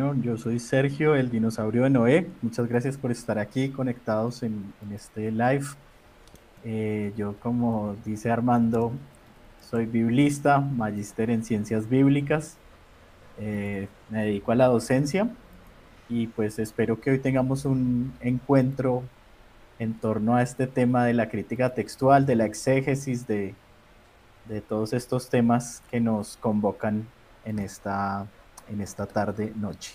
Yo soy Sergio, el dinosaurio de Noé. Muchas gracias por estar aquí conectados en, este live. Eh, yo, como dice Armando, soy biblista, magíster en ciencias bíblicas. Eh, me dedico a la docencia y pues espero que hoy tengamos un encuentro en torno a este tema de la crítica textual, de la exégesis, de, de todos estos temas que nos convocan en esta en esta tarde noche.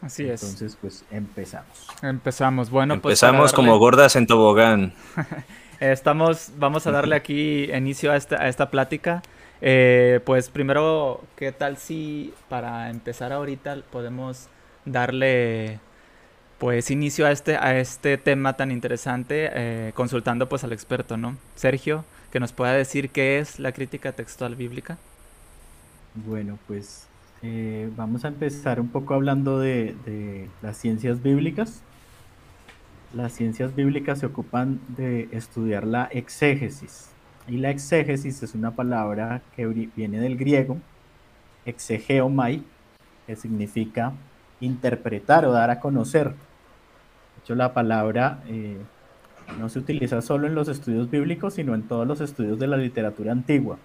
Así es. Entonces, pues empezamos. Empezamos. Bueno, pues empezamos como gordas en tobogán. Estamos, vamos a darle aquí inicio a esta, a esta plática. Eh, pues primero, ¿qué tal si para empezar ahorita podemos darle pues inicio a este, a este tema tan interesante eh, consultando pues al experto, ¿no? Sergio, que nos pueda decir qué es la crítica textual bíblica. Bueno, pues eh, vamos a empezar un poco hablando de, las ciencias bíblicas. Las ciencias bíblicas se ocupan de estudiar la exégesis. Y la exégesis es una palabra que viene del griego, exegeomai, que significa interpretar o dar a conocer. De hecho, la palabra eh, no se utiliza solo en los estudios bíblicos, sino en todos los estudios de la literatura antigua.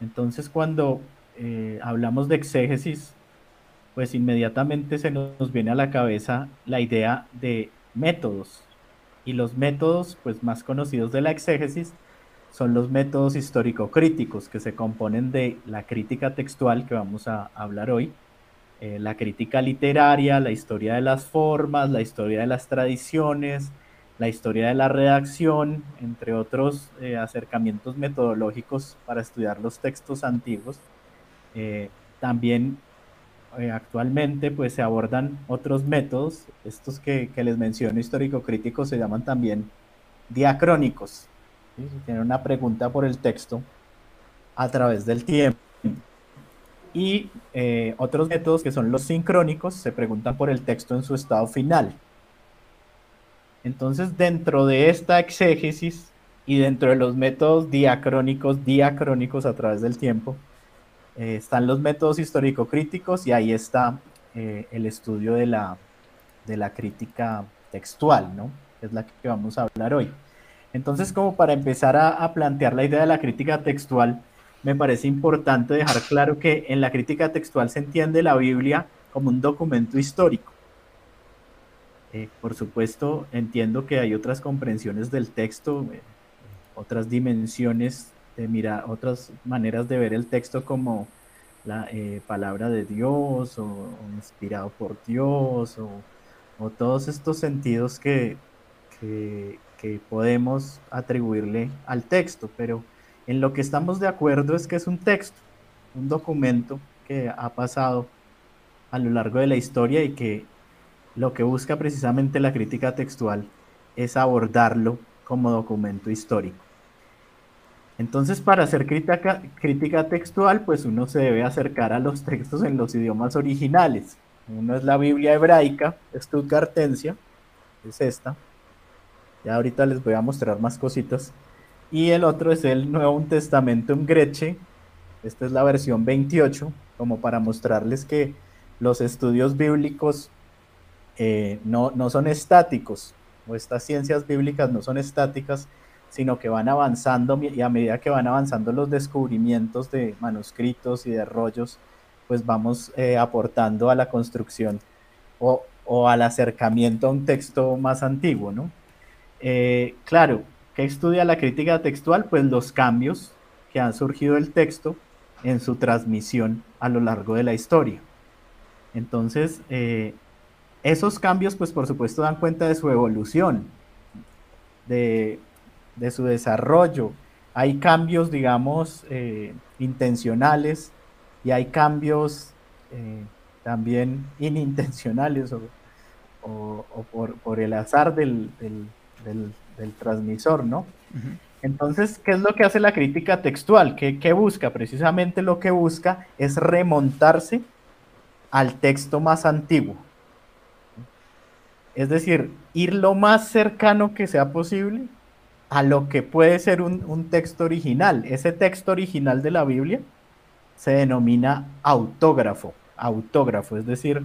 Entonces, cuando eh, hablamos de exégesis, pues inmediatamente se nos viene a la cabeza la idea de métodos. Y los métodos pues, más conocidos de la exégesis son los métodos histórico-críticos, que se componen de la crítica textual, que vamos a hablar hoy, eh, la crítica literaria, la historia de las formas, la historia de las tradiciones, la historia de la redacción, entre otros eh, acercamientos metodológicos para estudiar los textos antiguos. Eh, también eh, actualmente pues se abordan otros métodos, estos que, les menciono histórico-críticos se llaman también diacrónicos. ¿sí? Una pregunta por el texto a través del tiempo. Y eh, otros métodos que son los sincrónicos se preguntan por el texto en su estado final. Entonces, dentro de esta exégesis y dentro de los métodos diacrónicos, diacrónicos a través del tiempo, eh, están los métodos histórico-críticos y ahí está eh, el estudio de la, de la crítica textual, ¿no? es la que vamos a hablar hoy. Entonces, como para empezar a, plantear la idea de la crítica textual, me parece importante dejar claro que en la crítica textual se entiende la Biblia como un documento histórico. Eh, por supuesto, entiendo que hay otras comprensiones del texto, otras dimensiones de otras maneras de ver el texto como la eh, palabra de Dios o, inspirado por Dios o, todos estos sentidos que, que, podemos atribuirle al texto, pero en lo que estamos de acuerdo es que es un texto, un documento que ha pasado a lo largo de la historia y que lo que busca precisamente la crítica textual es abordarlo como documento histórico. Entonces, para hacer crítica, textual, pues uno se debe acercar a los textos en los idiomas originales. Uno es la Biblia hebraica, Stuttgartensia, es esta. Ya ahorita les voy a mostrar más cositas. Y el otro es el Nuevo Testamento en Greche. Esta es la versión 28, como para mostrarles que los estudios bíblicos eh, no, no son estáticos, o estas ciencias bíblicas no son estáticas, sino que van avanzando y a medida que van avanzando los descubrimientos de manuscritos y de rollos, pues vamos eh, aportando a la construcción o, al acercamiento a un texto más antiguo, ¿no? Eh, claro, ¿qué estudia la crítica textual? Pues los cambios que han surgido del texto en su transmisión a lo largo de la historia. Entonces, eh, esos cambios, pues por supuesto, dan cuenta de su evolución, de de su desarrollo. Hay cambios, digamos, eh, intencionales y hay cambios eh, también inintencionales o, por, el azar del, transmisor, ¿no? Entonces, ¿qué es lo que hace la crítica textual? ¿Qué, ¿Qué, busca? Precisamente lo que busca es remontarse al texto más antiguo. Es decir, ir lo más cercano que sea posible a lo que puede ser un, texto original. Ese texto original de la Biblia se denomina autógrafo. autógrafo, es decir,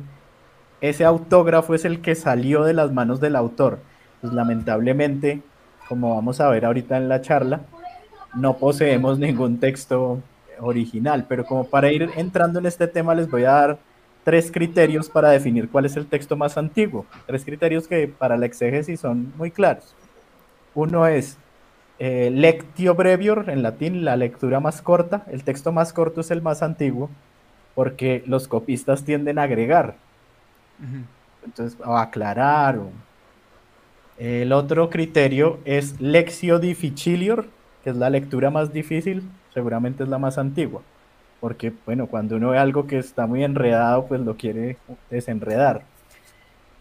ese autógrafo es el que salió de las manos del autor. Pues lamentablemente, como vamos a ver ahorita en la charla, no poseemos ningún texto original, pero como para ir entrando en este tema les voy a dar tres criterios para definir cuál es el texto más antiguo. Tres criterios que para la exégesis son muy claros. Uno es eh, lectio brevior, en latín, la lectura más corta. El texto más corto es el más antiguo porque los copistas tienden a agregar. Entonces, o aclarar. El otro criterio es lexio difficilior, que es la lectura más difícil, seguramente es la más antigua porque bueno, cuando uno ve algo que está muy enredado, pues lo quiere desenredar.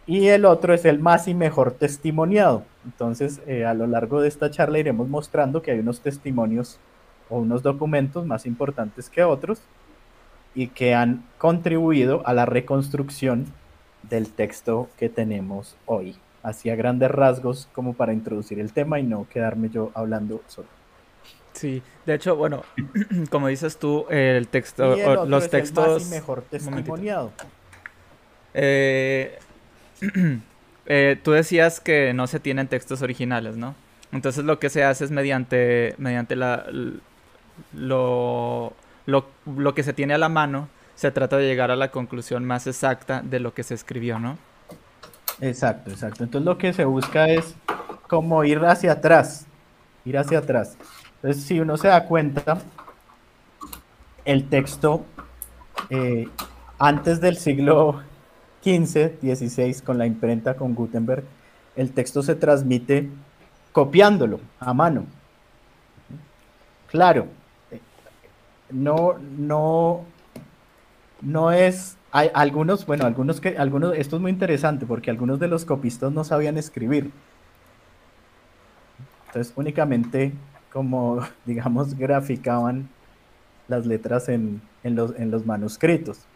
Y el otro es el más y mejor testimoniado. Entonces, eh, a lo largo de esta charla iremos mostrando que hay unos testimonios o unos documentos más importantes que otros y que han contribuido a la reconstrucción del texto que tenemos hoy. Así a grandes rasgos como para introducir el tema y no quedarme yo hablando solo. Sí, de hecho, bueno, como dices tú, el texto, los textos... mejor testimoniado. Eh, eh, tú decías que no se tienen textos originales, ¿no? Entonces lo que se hace es mediante, mediante la, lo, lo, lo que se tiene a la mano, se trata de llegar a la conclusión más exacta de lo que se escribió, ¿no? Exacto, exacto. Entonces lo que se busca es como ir hacia atrás, ir hacia atrás. Entonces, si uno se da cuenta, el texto eh, antes del siglo XV, XVI, con la imprenta, con Gutenberg, el texto se transmite copiándolo a mano. Claro, no, no, no es, hay algunos, bueno, algunos que, algunos, esto es muy interesante porque algunos de los copistas no sabían escribir. Entonces únicamente como, digamos, graficaban las letras en, los, en los manuscritos.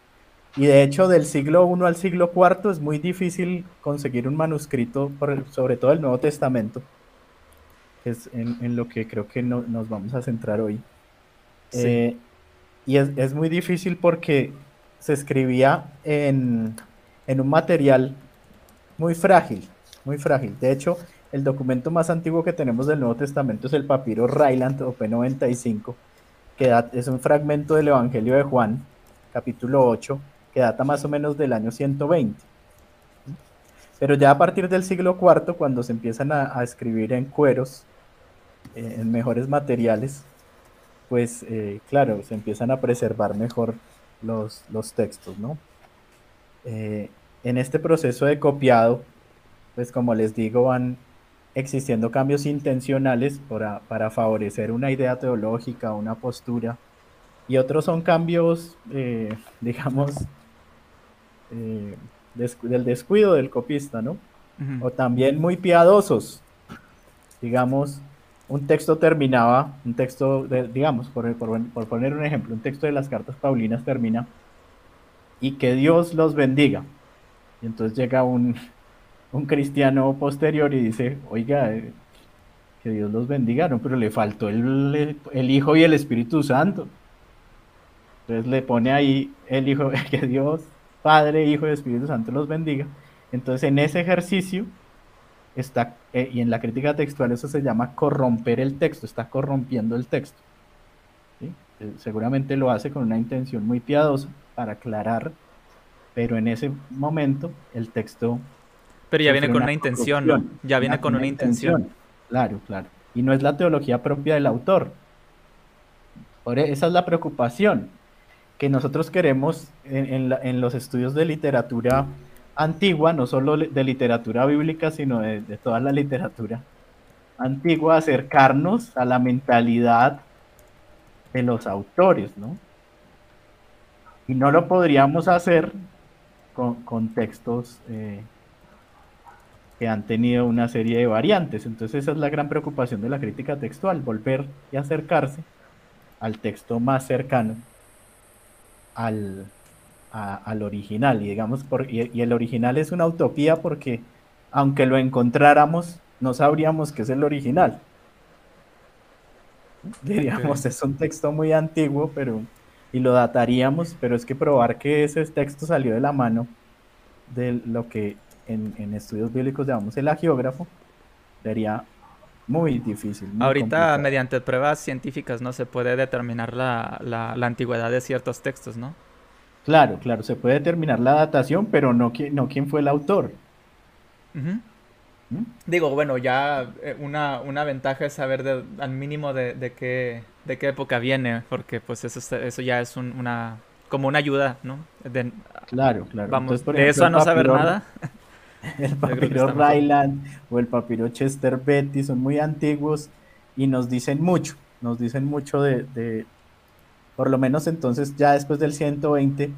Y de hecho, del siglo I al siglo IV es muy difícil conseguir un manuscrito, sobre todo el Nuevo Testamento, que es en, lo que creo que nos vamos a centrar hoy. Eh, y es, es, muy difícil porque se escribía en, en un material muy frágil, muy frágil. De hecho, el documento más antiguo que tenemos del Nuevo Testamento es el papiro Ryland o P95, que es un fragmento del Evangelio de Juan, capítulo 8, que data más o menos del año 120. Pero ya a partir del siglo IV, cuando se empiezan a, escribir en cueros, eh, en mejores materiales, pues eh, claro, se empiezan a preservar mejor los, los textos, ¿no? Eh, en este proceso de copiado, pues como les digo, van existiendo cambios intencionales para, para favorecer una idea teológica, una postura, y otros son cambios, eh, digamos, eh, del descuido del copista, ¿no? O también muy piadosos. Digamos, un texto terminaba, un texto, de, digamos, por, por, por, poner un ejemplo, un texto de las cartas Paulinas termina y que Dios los bendiga. Y entonces llega un, un cristiano posterior y dice, oiga, eh, que Dios los bendiga, no, pero le faltó el, el, Hijo y el Espíritu Santo. Entonces le pone ahí el Hijo, que Dios, Padre, Hijo y Espíritu Santo los bendiga. Entonces en ese ejercicio está, eh, y en la crítica textual eso se llama corromper el texto, está corrompiendo el texto. Eh, seguramente lo hace con una intención muy piadosa para aclarar, pero en ese momento el texto pero ya viene con una, intención, ¿no? Ya viene con una intención. Claro, claro. Y no es la teología propia del autor. Por e, esa es la preocupación que nosotros queremos en, los estudios de literatura antigua, no solo de literatura bíblica, sino de, toda la literatura antigua, acercarnos a la mentalidad de los autores, ¿no? Y no lo podríamos hacer con, textos eh, que han tenido una serie de variantes. Entonces esa es la gran preocupación de la crítica textual, volver y acercarse al texto más cercano al, al original. Y, digamos, por, y, el original es una utopía porque aunque lo encontráramos, no sabríamos que es el original. Diríamos, es un texto muy antiguo, pero y lo dataríamos, pero es que probar que ese texto salió de la mano de lo que en, estudios bíblicos llamamos el agiógrafo, sería muy difícil. Ahorita mediante pruebas científicas no se puede determinar la, la, antigüedad de ciertos textos, ¿no? Claro, claro, se puede determinar la datación, pero no, no quién fue el autor. ¿Mm? Digo, bueno, ya eh, una, una ventaja es saber al mínimo de, qué, de qué época viene, porque pues eso, eso ya es una como una ayuda, ¿no? claro, claro. Vamos, de eso a no saber nada. El papiro Ryland o el papiro Chester Betty son muy antiguos y nos dicen mucho, nos dicen mucho de, por lo menos entonces ya después del 120,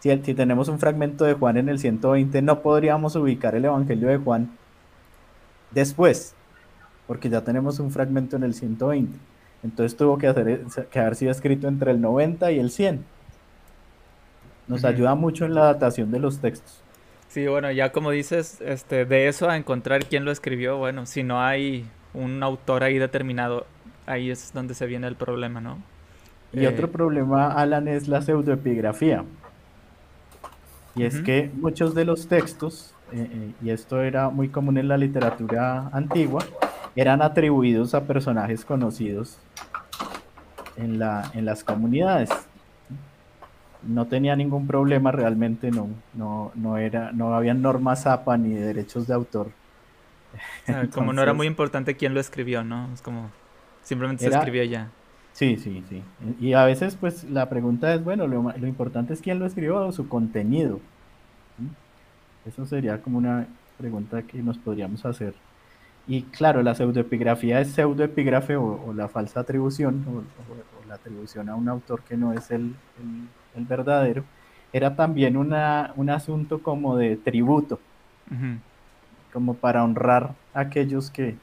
si, si tenemos un fragmento de Juan en el 120, no podríamos ubicar el Evangelio de Juan después, porque ya tenemos un fragmento en el 120. Entonces tuvo que, hacer, que haber sido escrito entre el 90 y el 100. Nos ayuda mucho en la datación de los textos. Sí, bueno, ya como dices, este, de eso a encontrar quién lo escribió, bueno, si no hay un autor ahí determinado, ahí es donde se viene el problema, ¿no? Y otro eh, problema, Alan, es la pseudoepigrafía. Y es que muchos de los textos, eh, eh, y esto era muy común en la literatura antigua, eran atribuidos a personajes conocidos en, la, en las comunidades no tenía ningún problema realmente, no, no, no era, no había normas APA ni derechos de autor. como no era muy importante quién lo escribió, ¿no? Es como simplemente se escribió ya. Sí, sí, sí. Y a veces, pues, la pregunta es, bueno, lo, lo importante es quién lo escribió o su contenido. Eso sería como una pregunta que nos podríamos hacer. Y claro, la pseudoepigrafía es pseudoepígrafe o, o la falsa atribución, o, la atribución a un autor que no es el el verdadero, era también una, un asunto como de tributo, como para honrar a aquellos que,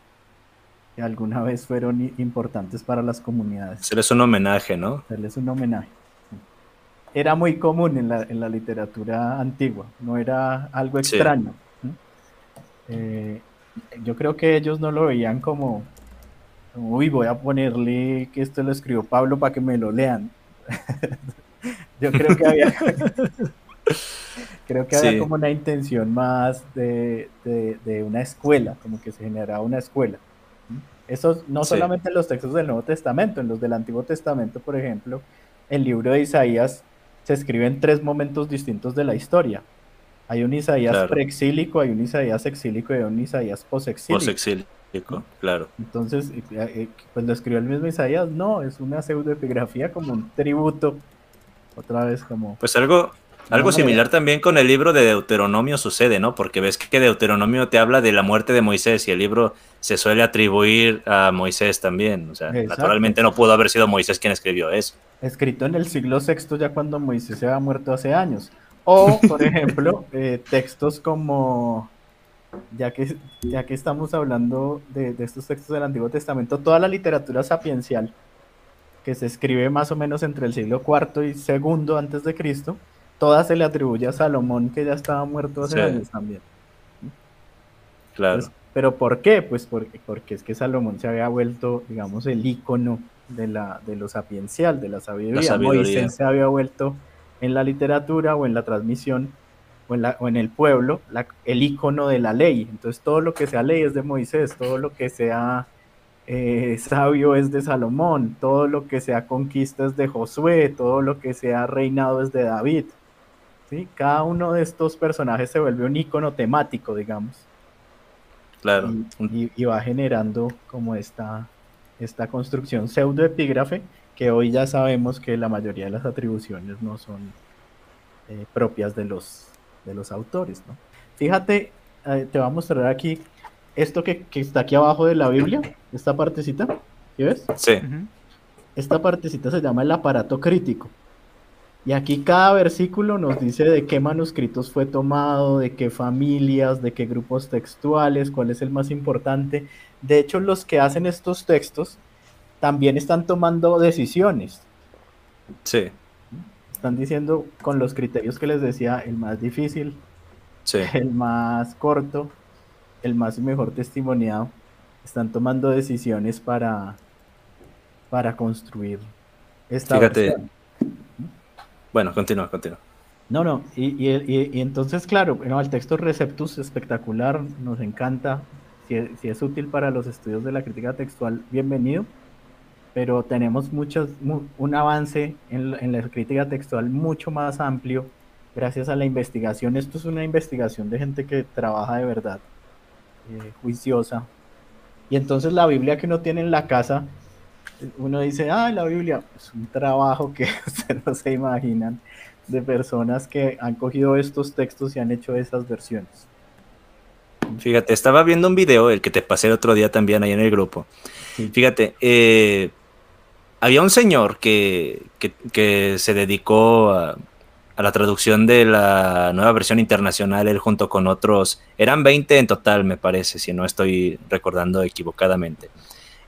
alguna vez fueron importantes para las comunidades. Hacerles un homenaje, ¿no? Hacerles un homenaje. Era muy común en la, en la literatura antigua, no era algo extraño. Eh, yo creo que ellos no lo veían como, uy, voy a ponerle que esto lo escribió Pablo para que me lo lean. Yo creo que había, creo que había como una intención más de, una escuela, como que se generaba una escuela. Eso no solamente en los textos del Nuevo Testamento, en los del Antiguo Testamento, por ejemplo, el libro de Isaías se escribe en tres momentos distintos de la historia. Hay un Isaías preexílico, hay un Isaías exílico y hay un Isaías posexílico. Posexílico, claro. Entonces, eh, eh, pues lo escribió el mismo Isaías, no, es una pseudoepigrafía como un tributo otra vez como... Pues algo, algo similar también con el libro de Deuteronomio sucede, ¿no? Porque ves que Deuteronomio te habla de la muerte de Moisés y el libro se suele atribuir a Moisés también. O sea, naturalmente no pudo haber sido Moisés quien escribió eso. Escrito en el siglo VI ya cuando Moisés se había muerto hace años. O, por ejemplo, eh, textos como, ya que, ya que estamos hablando de, de estos textos del Antiguo Testamento, toda la literatura sapiencial que se escribe más o menos entre el siglo IV y II antes de Cristo, toda se le atribuye a Salomón, que ya estaba muerto hace años también. Claro. pero ¿por qué? Pues porque, porque es que Salomón se había vuelto, digamos, el ícono de, la, de lo sapiencial, de la sabiduría. Moisés se había vuelto en la literatura o en la transmisión o en, la, o en el pueblo el ícono de la ley. Entonces todo lo que sea ley es de Moisés, todo lo que sea eh, sabio es de Salomón, todo lo que sea conquista es de Josué, todo lo que sea reinado es de David. ¿sí? Cada uno de estos personajes se vuelve un icono temático, digamos. Claro. Y, va generando como esta, esta construcción pseudoepígrafe, que hoy ya sabemos que la mayoría de las atribuciones no son eh, propias de los, de los autores. ¿no? Fíjate, eh, te voy a mostrar aquí esto que, está aquí abajo de la Biblia, esta partecita, ¿sí ves? Sí. Esta partecita se llama el aparato crítico. Y aquí cada versículo nos dice de qué manuscritos fue tomado, de qué familias, de qué grupos textuales, cuál es el más importante. De hecho, los que hacen estos textos también están tomando decisiones. Sí. Están diciendo con los criterios que les decía, el más difícil, el más corto, el más y mejor testimoniado, están tomando decisiones para, para construir esta Fíjate, Bueno, continúa, continúa. No, no, y, entonces, claro, el texto Receptus espectacular, nos encanta. Si es, útil para los estudios de la crítica textual, bienvenido. Pero tenemos muchos, un avance en, la crítica textual mucho más amplio gracias a la investigación. Esto es una investigación de gente que trabaja de verdad, eh, juiciosa. Y entonces la Biblia que uno tiene en la casa, uno dice, ah, la Biblia es un trabajo que ustedes no se imaginan de personas que han cogido estos textos y han hecho esas versiones. Fíjate, estaba viendo un video, el que te pasé el otro día también ahí en el grupo. Fíjate, eh, había un señor que, se dedicó a, la traducción de la nueva versión internacional, él junto con otros, eran 20 en total, me parece, si no estoy recordando equivocadamente,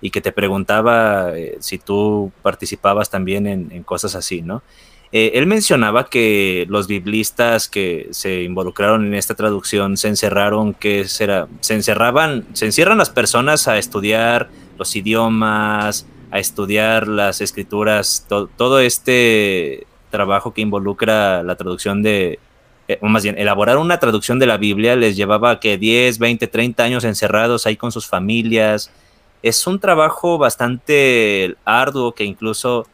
y que te preguntaba eh, si tú participabas también en, en, cosas así, ¿no? Eh, él mencionaba que los biblistas que se involucraron en esta traducción se encerraron, que será, se encerraban, se encierran las personas a estudiar los idiomas, a estudiar las escrituras, todo este trabajo que involucra la traducción de, eh, más bien, elaborar una traducción de la Biblia les llevaba que 10, 20, 30 años encerrados ahí con sus familias. Es un trabajo bastante arduo que incluso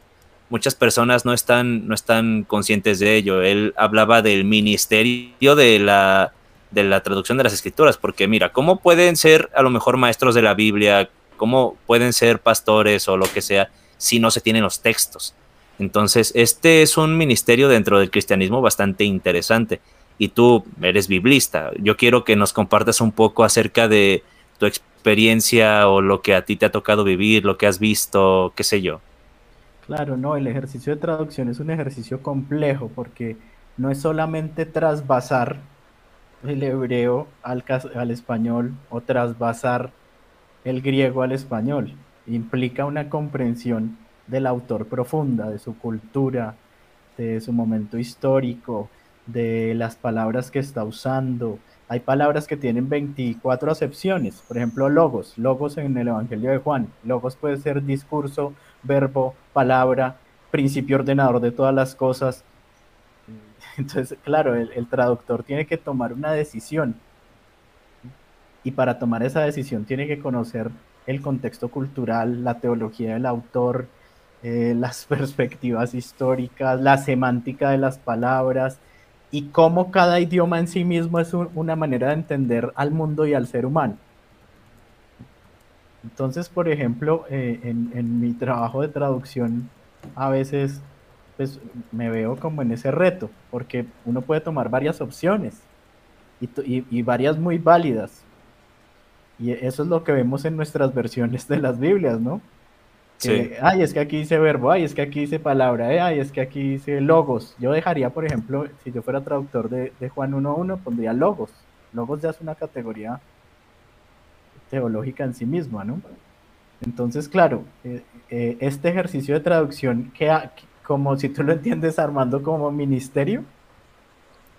muchas personas no están, no están conscientes de ello. Él hablaba del ministerio de la, de la traducción de las escrituras, porque mira, ¿cómo pueden ser a lo mejor maestros de la Biblia? ¿Cómo pueden ser pastores o lo que sea si no se tienen los textos? Entonces, este es un ministerio dentro del cristianismo bastante interesante. Y tú eres biblista. Yo quiero que nos compartas un poco acerca de tu experiencia o lo que a ti te ha tocado vivir, lo que has visto, qué sé yo. Claro, no, el ejercicio de traducción es un ejercicio complejo porque no es solamente trasvasar el hebreo al, español o trasvasar el griego al español. Implica una comprensión del autor profunda, de su cultura, de su momento histórico, de las palabras que está usando. Hay palabras que tienen 24 acepciones, por ejemplo, logos, logos en el Evangelio de Juan. Logos puede ser discurso, verbo, palabra, principio ordenador de todas las cosas. Entonces, claro, el, traductor tiene que tomar una decisión. Y para tomar esa decisión tiene que conocer el contexto cultural, la teología del autor, eh, las perspectivas históricas, la semántica de las palabras y cómo cada idioma en sí mismo es una manera de entender al mundo y al ser humano. Entonces, por ejemplo, eh, en, mi trabajo de traducción, a veces pues, me veo como en ese reto, porque uno puede tomar varias opciones y, varias muy válidas. Y eso es lo que vemos en nuestras versiones de las Biblias, ¿no? Sí. Ay, es que aquí dice verbo, ay, es que aquí dice palabra, eh, ay, es que aquí dice logos. Yo dejaría, por ejemplo, si yo fuera traductor de, de Juan 1.1, pondría logos. Logos ya es una categoría teológica en sí misma, ¿no? Entonces, claro, eh, eh, este ejercicio de traducción, que, como si tú lo entiendes, Armando, como ministerio.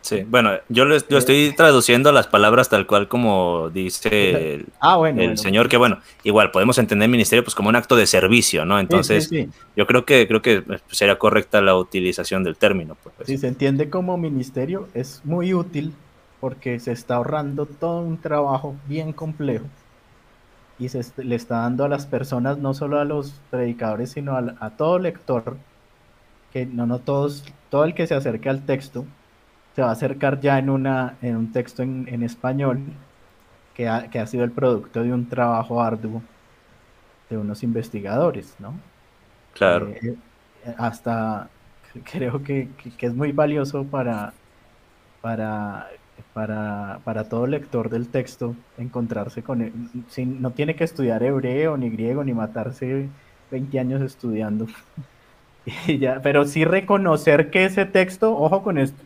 Sí, bueno, yo lo, estoy traduciendo las palabras tal cual como dice el, ah, el Señor, que bueno, igual podemos entender ministerio pues como un acto de servicio, ¿no? Entonces, yo creo que creo que pues, sería correcta la utilización del término. Pues. Si se entiende como ministerio, es muy útil porque se está ahorrando todo un trabajo bien complejo y se le está dando a las personas, no solo a los predicadores, sino a, todo lector, que no, no todos, todo el que se acerque al texto, se va a acercar ya en, una, en un texto en, español que ha, que ha, sido el producto de un trabajo arduo de unos investigadores, ¿no? Claro. Eh, eh, hasta creo que, que, es muy valioso para, para para, para, todo lector del texto encontrarse con él. Sin, no tiene que estudiar hebreo ni griego ni matarse 20 años estudiando. ya, pero sí reconocer que ese texto, ojo con esto,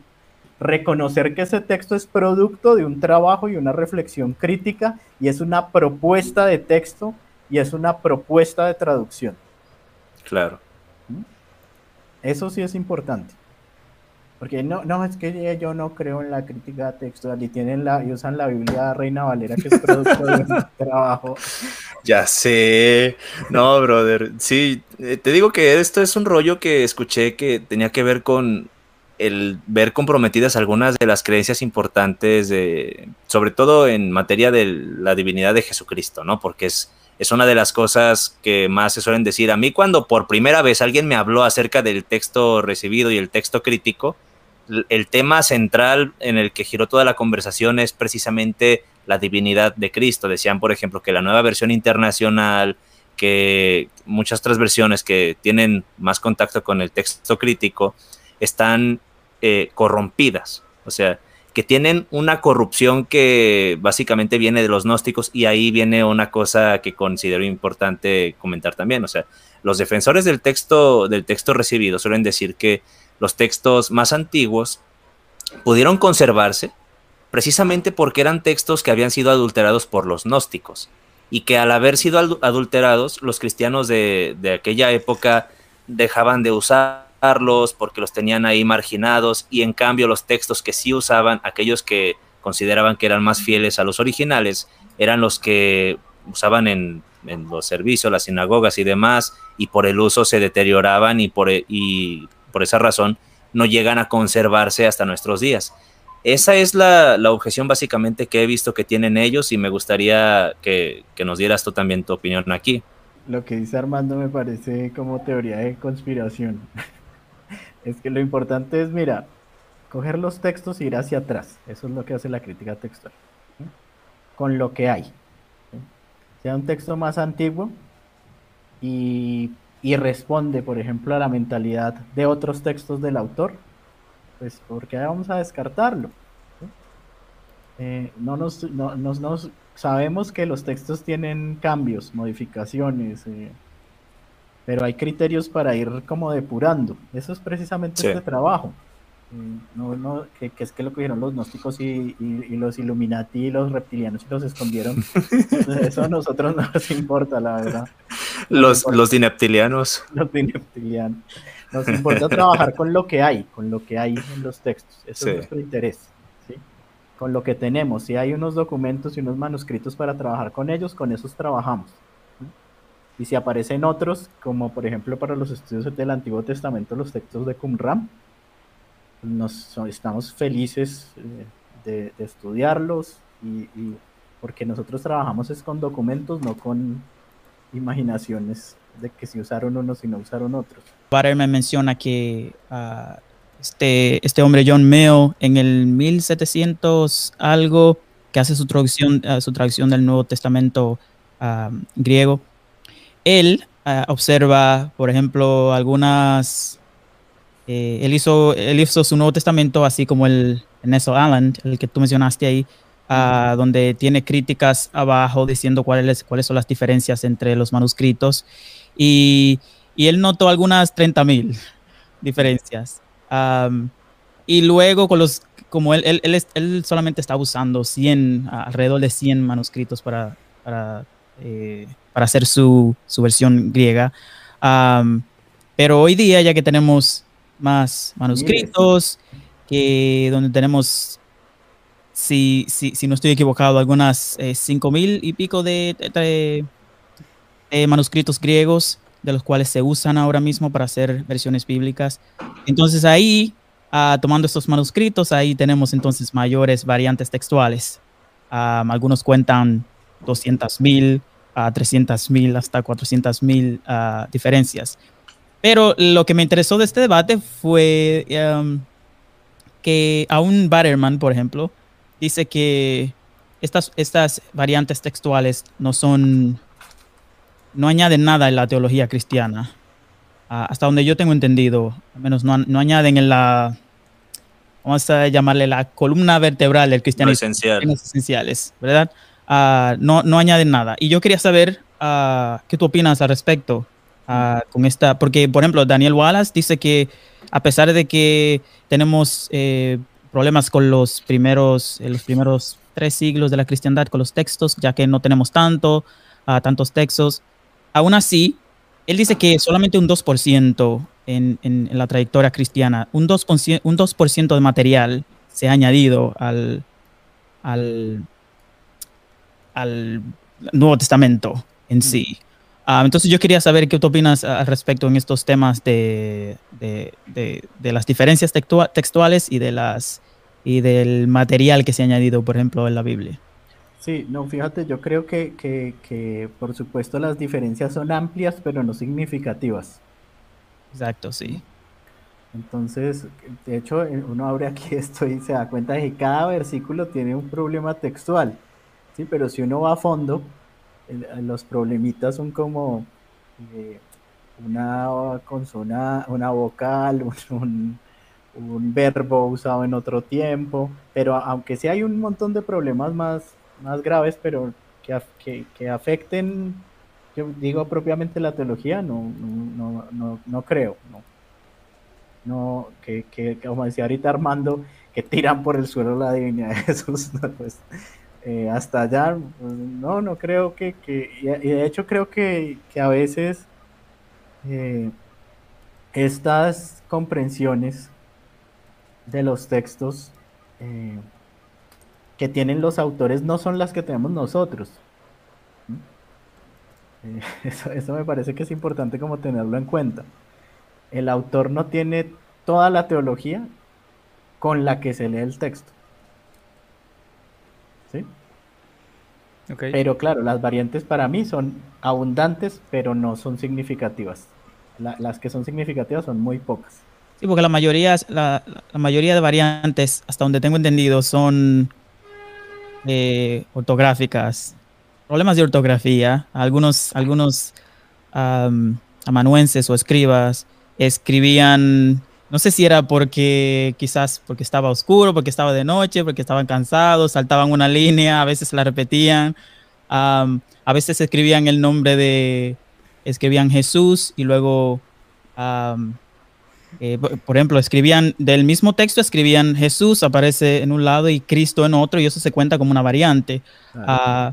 reconocer que ese texto es producto de un trabajo y una reflexión crítica y es una propuesta de texto y es una propuesta de traducción. Claro. ¿Mm? Eso sí es importante. Porque no, no, es que yo no creo en la crítica textual y tienen la, y usan la Biblia Reina Valera, que es producto de un trabajo. Ya sé. No, brother. Sí, eh, te digo que esto es un rollo que escuché que tenía que ver con el ver comprometidas algunas de las creencias importantes, de, sobre todo en materia de la divinidad de Jesucristo, ¿no? Porque es, es una de las cosas que más se suelen decir. A mí cuando por primera vez alguien me habló acerca del texto recibido y el texto crítico, el tema central en el que giró toda la conversación es precisamente la divinidad de Cristo. Decían, por ejemplo, que la nueva versión internacional, que muchas otras versiones que tienen más contacto con el texto crítico, están eh, corrompidas. O sea, que tienen una corrupción que básicamente viene de los gnósticos y ahí viene una cosa que considero importante comentar también. O sea, los defensores del texto, del texto recibido suelen decir que los textos más antiguos pudieron conservarse precisamente porque eran textos que habían sido adulterados por los gnósticos y que al haber sido adulterados, los cristianos de, de aquella época dejaban de usarlos porque los tenían ahí marginados y en cambio los textos que sí usaban, aquellos que consideraban que eran más fieles a los originales, eran los que usaban en, en los servicios, las sinagogas y demás, y por el uso se deterioraban y por, y por esa razón no llegan a conservarse hasta nuestros días. Esa es la, objeción básicamente que he visto que tienen ellos y me gustaría que, nos dieras tú también tu opinión aquí. Lo que dice Armando me parece como teoría de conspiración. es que lo importante es, mira, coger los textos e ir hacia atrás. Eso es lo que hace la crítica textual. Con lo que hay. Sea un texto más antiguo y, y responde, por ejemplo, a la mentalidad de otros textos del autor pues porque vamos a descartarlo. Eh, no, nos, nos, sabemos que los textos tienen cambios, modificaciones, eh, pero hay criterios para ir como depurando. Eso es precisamente este trabajo. Eh, no, no, que, es que lo cogieron los gnósticos y, los Illuminati y los reptilianos y los escondieron. Eso a nosotros no nos importa, la verdad. los, los dineptilianos. Los dineptilianos. Nos importa trabajar con lo que hay, con lo que hay en los textos. Eso es nuestro interés. ¿sí? Con lo que tenemos. Si hay unos documentos y unos manuscritos para trabajar con ellos, con esos trabajamos. Y si aparecen otros, como por ejemplo para los estudios del Antiguo Testamento, los textos de Qumran, nos, estamos felices eh, de, estudiarlos y, porque nosotros trabajamos es con documentos, no con imaginaciones de que si usaron unos y no usaron otros. me menciona que ah, este, este hombre John Meo en el 1700 algo que hace su traducción, ah, su traducción del Nuevo Testamento ah, griego, él observa, por ejemplo, algunas... Eh, él, hizo, él hizo su Nuevo Testamento así como el Nestle Allen, el que tú mencionaste ahí, donde tiene críticas abajo diciendo cuáles, cuáles son las diferencias entre los manuscritos y, él notó algunas 30 mil diferencias. y luego con los, como él, él, él, solamente está usando 100, alrededor de 100 manuscritos para, para, eh, para hacer su, su, versión griega. pero hoy día, ya que tenemos más manuscritos, que donde tenemos, si, si, si no estoy equivocado, algunas eh, cinco mil y pico de, manuscritos griegos de los cuales se usan ahora mismo para hacer versiones bíblicas. Entonces ahí, ah, tomando estos manuscritos, ahí tenemos entonces mayores variantes textuales. algunos cuentan 200.000 a 300.000 hasta 400.000 uh, diferencias. Pero lo que me interesó de este debate fue um, que aún Batterman, por ejemplo, dice que estas, estas variantes textuales no son no añaden nada en la teología cristiana. Ah, hasta donde yo tengo entendido, al menos no, no, añaden en la, vamos a llamarle la columna vertebral del cristianismo. Esencial. esenciales, ¿verdad? Ah, no, no añaden nada. Y yo quería saber ah, qué tú opinas al respecto con esta, porque por ejemplo Daniel Wallace dice que a pesar de que tenemos eh, problemas con los primeros, eh, los primeros tres siglos de la cristiandad con los textos, ya que no tenemos tanto, tantos textos, Aún así, él dice que solamente un 2% en, en, la trayectoria cristiana, un 2%, un 2 de material se ha añadido al, al Nuevo Testamento en sí. Ah, entonces yo quería saber qué tú opinas al respecto en estos temas de, las diferencias textuales y, de las, y del material que se ha añadido, por ejemplo, en la Biblia. Sí, no, fíjate, yo creo que, que por supuesto las diferencias son amplias, pero no significativas. Exacto, sí. Entonces, de hecho, eh, uno abre aquí esto y se da cuenta de que cada versículo tiene un problema textual, ¿sí? Pero si uno va a fondo, los problemitas son como eh, una consona, una vocal, un, verbo usado en otro tiempo, pero aunque sí hay un montón de problemas más, más graves, pero que, que, afecten, yo digo propiamente la teología, no, no, no, no creo, no no, que, que, como decía ahorita Armando, que tiran por el suelo la divinidad de Jesús, pues, eh, hasta allá, pues, no, no creo que, que y, de hecho creo que, que a veces eh, estas comprensiones de los textos eh, que tienen los autores no son las que tenemos nosotros. Eso, eso me parece que es importante como tenerlo en cuenta el autor no tiene toda la teología con la que se lee el texto. ¿Sí? Pero claro, las variantes para mí son abundantes, pero no son significativas. las que son significativas son muy pocas. Sí, porque la mayoría, la, mayoría de variantes, hasta donde tengo entendido, son eh, ortográficas. Problemas de ortografía. Algunos, algunos amanuenses o escribas escribían, no sé si era porque quizás porque estaba oscuro, porque estaba de noche, porque estaban cansados, saltaban una línea, a veces la repetían, a veces escribían el nombre de, escribían Jesús y luego, eh, por ejemplo, escribían del mismo texto, escribían Jesús, aparece en un lado y Cristo en otro y eso se cuenta como una variante. Ah,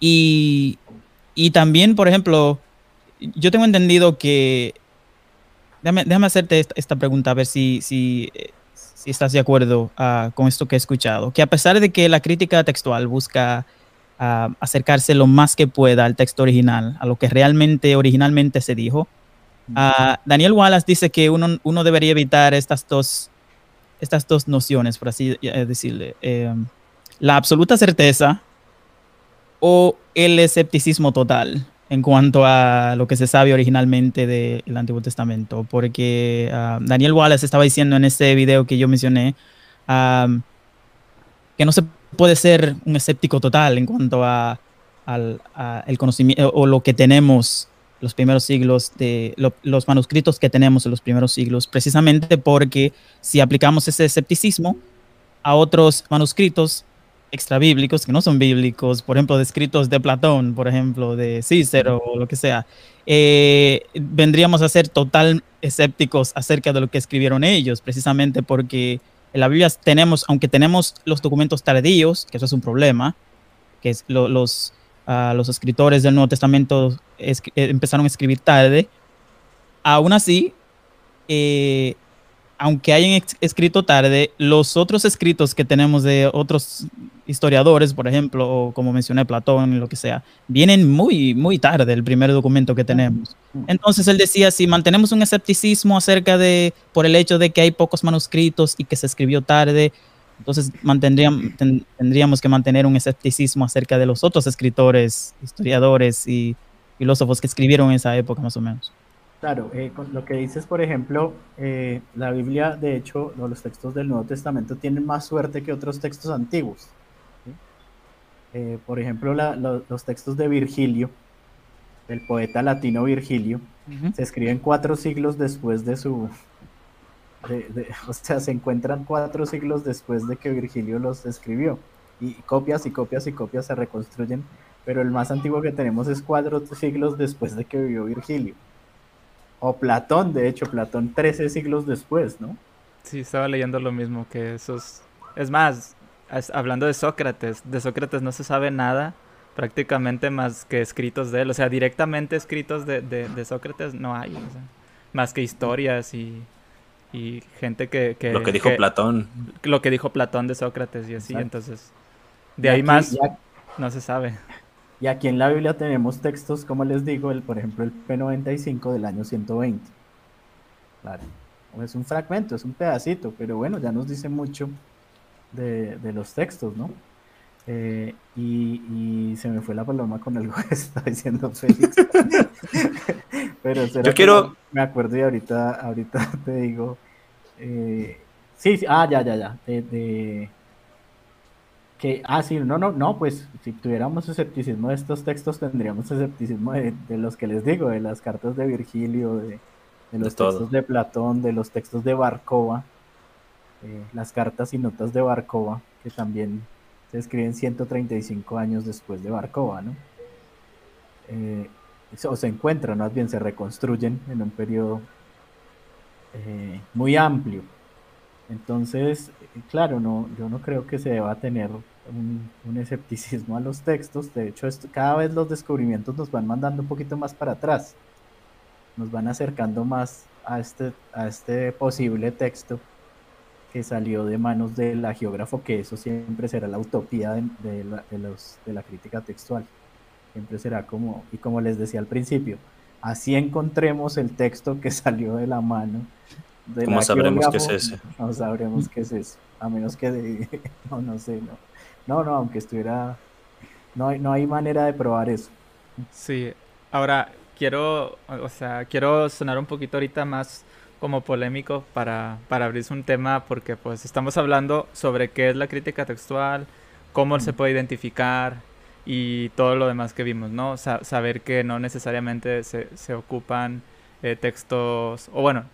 y, y también, por ejemplo, yo tengo entendido que Déjame, hacerte esta, pregunta, a ver si, si, si estás de acuerdo ah, con esto que he escuchado. Que a pesar de que la crítica textual busca ah, acercarse lo más que pueda al texto original, a lo que realmente originalmente se dijo, uh, Daniel Wallace dice que uno, uno, debería evitar estas dos, estas dos nociones, por así eh, decirle. Eh, la absoluta certeza o el escepticismo total en cuanto a lo que se sabe originalmente del Antiguo Testamento, porque ah, Daniel Wallace estaba diciendo en ese video que yo mencioné que no se puede ser un escéptico total en cuanto a, al el conocimiento o lo que tenemos los primeros siglos de los manuscritos que tenemos en los primeros siglos, precisamente porque si aplicamos ese escepticismo a otros manuscritos, extrabíblicos que no son bíblicos, por ejemplo, de escritos de Platón, por ejemplo, de Cícero o lo que sea, eh, vendríamos a ser total escépticos acerca de lo que escribieron ellos, precisamente porque en la Biblia tenemos, aunque tenemos los documentos tardíos, que eso es un problema, que es los, uh, los escritores del Nuevo Testamento eh, empezaron a escribir tarde, aún así, eh, aunque hayan escrito tarde, los otros escritos que tenemos de otros historiadores, por ejemplo, o como mencioné Platón y lo que sea, vienen muy, muy tarde el primer documento que tenemos. Entonces él decía, si mantenemos un escepticismo acerca de, por el hecho de que hay pocos manuscritos y que se escribió tarde, entonces mantendríamos, tendríamos que mantener un escepticismo acerca de los otros escritores, historiadores y filósofos que escribieron en esa época más o menos. Claro, eh, lo que dices, por ejemplo, eh, la Biblia, de hecho, los textos del Nuevo Testamento tienen más suerte que otros textos antiguos. Eh, por ejemplo, los textos de Virgilio, del poeta latino Virgilio, se escriben cuatro siglos después de su... o sea, se encuentran cuatro siglos después de que Virgilio los escribió. Y copias y copias y copias se reconstruyen, pero el más antiguo que tenemos es cuatro siglos después de que vivió Virgilio. O Platón, de hecho, Platón 13 siglos después, ¿no? Sí, estaba leyendo lo mismo que esos... Es más, hablando de Sócrates, de Sócrates no se sabe nada prácticamente más que escritos de él. O sea, directamente escritos de, Sócrates no hay. más que historias y, y gente que, Lo que dijo Platón. Lo que dijo Platón de Sócrates y así. Entonces, de ahí más no se sabe. Y aquí en la Biblia tenemos textos, como les digo, el, por ejemplo, el P95 del año 120. Claro, es un fragmento, es un pedacito, pero bueno, ya nos dice mucho de, los textos, ¿no? Eh, y, se me fue la paloma con algo que está diciendo Félix. pero yo quiero... Me acuerdo y ahorita, ahorita te digo... Eh, sí, sí, ah, ya, ya, ya. de que, ah, sí, no, no, no, pues si tuviéramos escepticismo de estos textos, tendríamos escepticismo de, los que les digo, de las cartas de Virgilio, de, los textos de Platón, de los textos de Barcova, eh, las cartas y notas de Barcova, que también se escriben 135 años después de Barcova, ¿no? Eh, o se encuentran, más bien se reconstruyen en un periodo eh, muy amplio. Entonces, claro, no, yo no creo que se deba tener un, escepticismo a los textos. De hecho, cada vez los descubrimientos nos van mandando un poquito más para atrás. Nos van acercando más a este, a este posible texto que salió de manos del geógrafo, que eso siempre será la utopía de, la, los, de la crítica textual. Siempre será como, y como les decía al principio, así encontremos el texto que salió de la mano ¿Cómo sabremos qué es eso? No sabremos qué es eso. A menos que de, no, no sé, no. No, no, aunque estuviera. No hay, no hay manera de probar eso. Sí. Ahora, quiero, o sea, quiero sonar un poquito ahorita más como polémico para, para abrirse un tema porque pues estamos hablando sobre qué es la crítica textual, cómo se puede identificar y todo lo demás que vimos, ¿no? saber que no necesariamente se, se ocupan eh, textos, o bueno,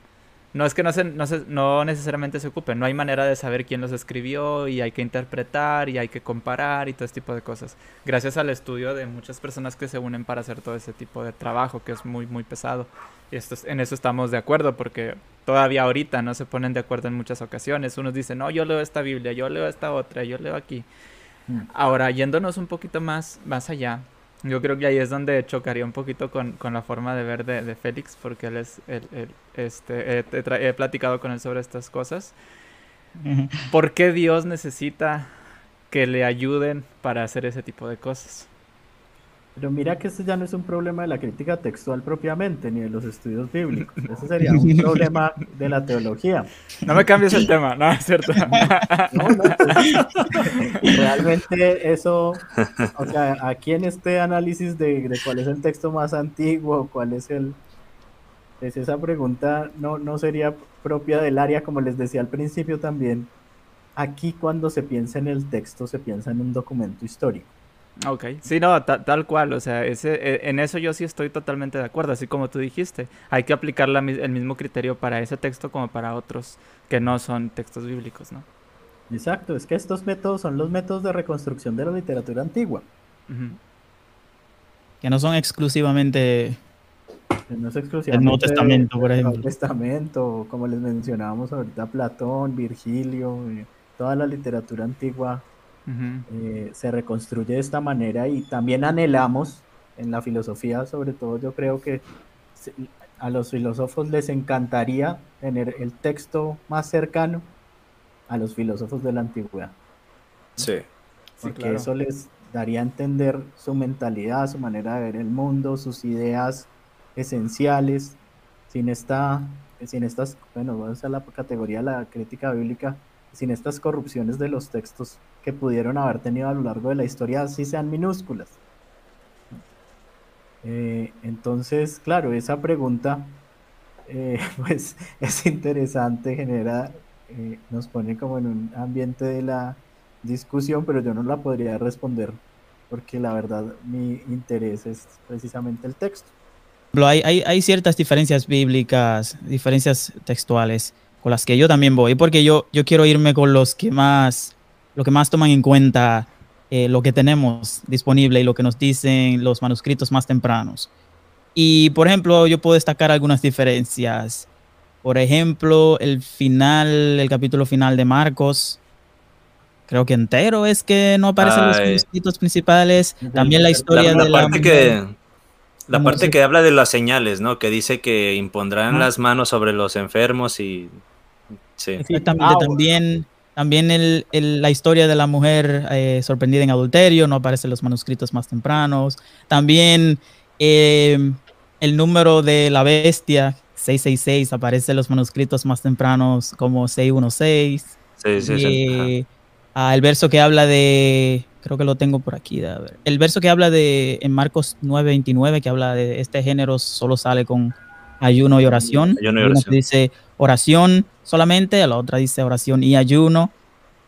no es que no, se, no, no necesariamente se ocupen, no hay manera de saber quién los escribió y hay que interpretar y hay que comparar y todo ese tipo de cosas. Gracias al estudio de muchas personas que se unen para hacer todo ese tipo de trabajo que es muy, muy pesado. Y esto, en eso estamos de acuerdo porque todavía ahorita no se ponen de acuerdo en muchas ocasiones. Unos dicen, no, yo leo esta Biblia, yo leo esta otra, yo leo aquí. Mm. Ahora, yéndonos un poquito más, más allá, yo creo que ahí es donde chocaría un poquito con, la forma de ver de, Félix, porque él es, el, este, he, platicado con él sobre estas cosas. ¿Por qué Dios necesita que le ayuden para hacer ese tipo de cosas? Pero mira que este ya no es un problema de la crítica textual propiamente, ni de los estudios bíblicos. Ese sería un problema de la teología. No me cambies el tema, no, es cierto. No, no, pues, realmente eso, o sea, aquí en este análisis de, de, cuál es el texto más antiguo, cuál es el... Es esa pregunta no, no sería propia del área, como les decía al principio también. Aquí cuando se piensa en el texto, se piensa en un documento histórico. Ok, sí, no, tal cual, o sea, ese, e, en eso yo sí estoy totalmente de acuerdo, así como tú dijiste, hay que aplicar el mismo criterio para ese texto como para otros que no son textos bíblicos, ¿no? Exacto, es que estos métodos son los métodos de reconstrucción de la literatura antigua. Que no son exclusivamente... no es exclusivamente el Nuevo Testamento, por ejemplo. El Nuevo Testamento, como les mencionábamos ahorita, Platón, Virgilio, eh, toda la literatura antigua eh, se reconstruye de esta manera y también anhelamos en la filosofía, sobre todo yo creo que a los filósofos les encantaría tener el texto más cercano a los filósofos de la antigüedad. Sí. Porque eso les daría a entender su mentalidad, su manera de ver el mundo, sus ideas esenciales, sin esta, sin estas, bueno, vamos a la categoría de la crítica bíblica, sin estas corrupciones de los textos que pudieron haber tenido a lo largo de la historia, así sean minúsculas. Eh, entonces, claro, esa pregunta eh, pues es interesante, genera, eh, nos pone como en un ambiente de la discusión, pero yo no la podría responder porque la verdad mi interés es precisamente el texto. Hay, hay, hay ciertas diferencias bíblicas, diferencias textuales con las que yo también voy, porque yo, yo quiero irme con los que más, lo que más toman en cuenta eh, lo que tenemos disponible y lo que nos dicen los manuscritos más tempranos. Y por ejemplo, yo puedo destacar algunas diferencias. Por ejemplo, el final, el capítulo final de Marcos, creo que entero es que no aparecen los manuscritos principales. También la historia de la parte que la parte que habla de las señales, ¿no? Que dice que impondrán las manos sobre los enfermos y Exactamente, ah, también También el, la historia de la mujer eh, sorprendida en adulterio no aparece en los manuscritos más tempranos. También eh, el número de la bestia, 666, aparece en los manuscritos más tempranos como 616. Sí, sí, sí. Ah, el verso que habla de, creo que lo tengo por aquí, el verso que habla de, en Marcos 9:29, que habla de este género solo sale con ayuno y oración. Ayuno y oración. Dice oración solamente, la otra dice oración y ayuno.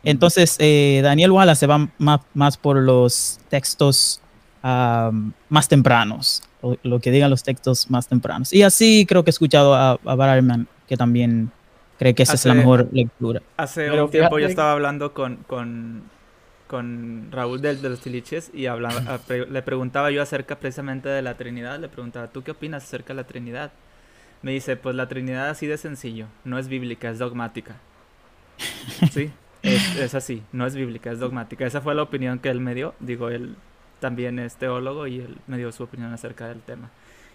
Entonces, eh, Daniel Wallace se va más, más por los textos más tempranos, lo, que digan los textos más tempranos. Y así creo que he escuchado a, a que también cree que esa es la mejor lectura. Hace un tiempo yo estaba hablando con, con, con Raúl de, de los Tiliches y hablaba, le preguntaba yo acerca precisamente de la Trinidad, le preguntaba, ¿tú qué opinas acerca de la Trinidad? Me dice, pues la Trinidad así de sencillo, no es bíblica, es dogmática. Sí, es, es, así, no es bíblica, es dogmática. Esa fue la opinión que él me dio. Digo, él también es teólogo y él me dio su opinión acerca del tema.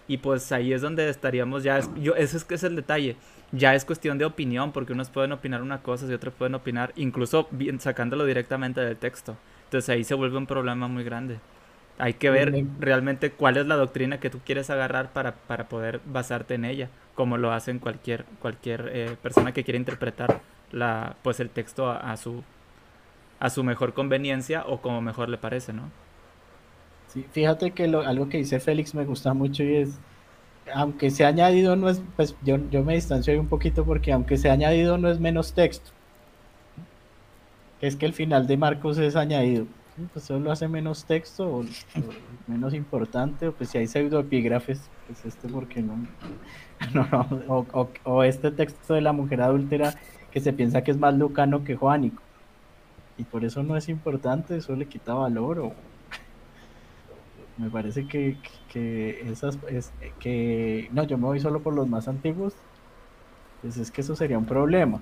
Y pues ahí es donde estaríamos ya, yo, ese es que es el detalle, ya es cuestión de opinión, porque unos pueden opinar una cosa y otros pueden opinar, incluso sacándolo directamente del texto. Entonces ahí se vuelve un problema muy grande. Hay que ver realmente cuál es la doctrina que tú quieres agarrar para, para poder basarte en ella, como lo hacen cualquier, cualquier eh, persona que quiere interpretar la, pues el texto a, su, a su mejor conveniencia o como mejor le parece, ¿no? Sí, fíjate que lo, algo que dice Félix me gusta mucho y es, aunque se ha añadido, no es, pues yo, yo me distancio ahí un poquito porque aunque se ha añadido no es menos texto. Es que el final de Marcos es añadido pues solo hace menos texto o, menos importante, o pues si hay pseudoepígrafes, pues este porque no, o, este texto de la mujer adúltera que se piensa que es más lucano que juánico, y por eso no es importante, eso le quita valor, o me parece que, que esas, es, que, no, yo me voy solo por los más antiguos, pues es que eso sería un problema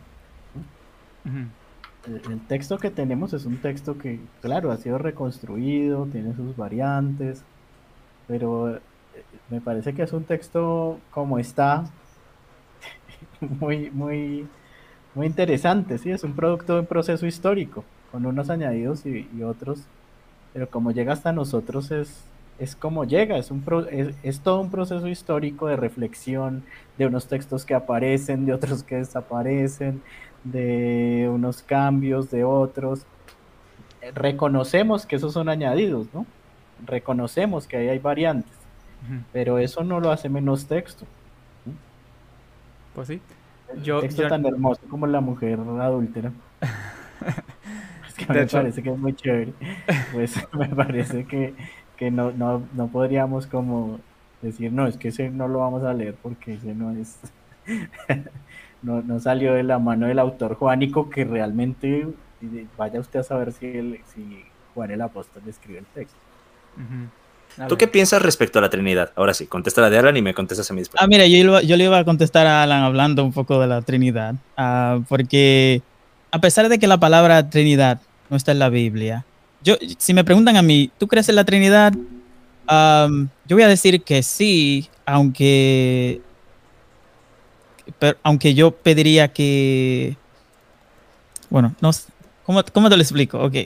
el, texto que tenemos es un texto que, claro, ha sido reconstruido, tiene sus variantes, pero eh, me parece que es un texto como está, muy, muy, muy interesante, sí, es un producto de un proceso histórico, con unos añadidos y, otros, pero como llega hasta nosotros es, es como llega, es, un es, todo un proceso histórico de reflexión de unos textos que aparecen, de otros que desaparecen, de unos cambios, de otros. Reconocemos que esos son añadidos, ¿no? Reconocemos que ahí hay variantes, pero eso no lo hace menos texto. Pues sí. Yo, texto tan hermoso como la mujer adúltera. es que me parece que es muy chévere. Pues me parece que, que no, no, no podríamos como decir, no, es que ese no lo vamos a leer porque ese no es no, no salió de la mano del autor Juanico, que realmente vaya usted a saber si, si Juan el Apóstol escribe el texto. ¿Tú qué piensas respecto a la Trinidad? Ahora sí, contesta la de Alan y me contestas a mí Ah, mira, yo, yo, le iba a contestar a Alan hablando un poco de la Trinidad, ah, porque a pesar de que la palabra Trinidad no está en la Biblia, yo, si me preguntan a mí, ¿tú crees en la Trinidad? yo voy a decir que sí, aunque pero, aunque yo pediría que... Bueno, no ¿cómo, ¿cómo te lo explico? Ok.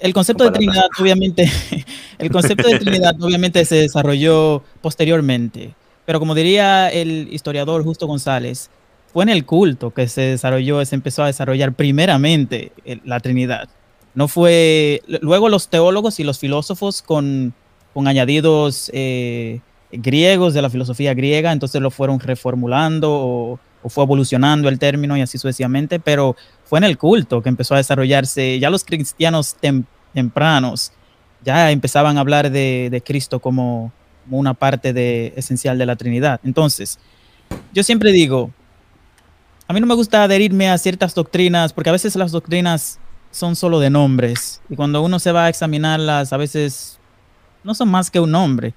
El concepto de Trinidad, obviamente, el concepto de Trinidad obviamente se desarrolló posteriormente, pero como diría el historiador Justo González, fue en el culto que se desarrolló, se empezó a desarrollar primeramente la Trinidad. No fue, luego los teólogos y los filósofos con, con añadidos eh, griegos de la filosofía griega, entonces lo fueron reformulando o, fue evolucionando el término y así sucesivamente, pero fue en el culto que empezó a desarrollarse, ya los cristianos tempranos ya empezaban a hablar de, Cristo como, una parte esencial de la Trinidad. Entonces, yo siempre digo, a mí no me gusta adherirme a ciertas doctrinas, porque a veces las doctrinas son solo de nombres, y cuando uno se va a examinarlas, a veces no son más que un nombre.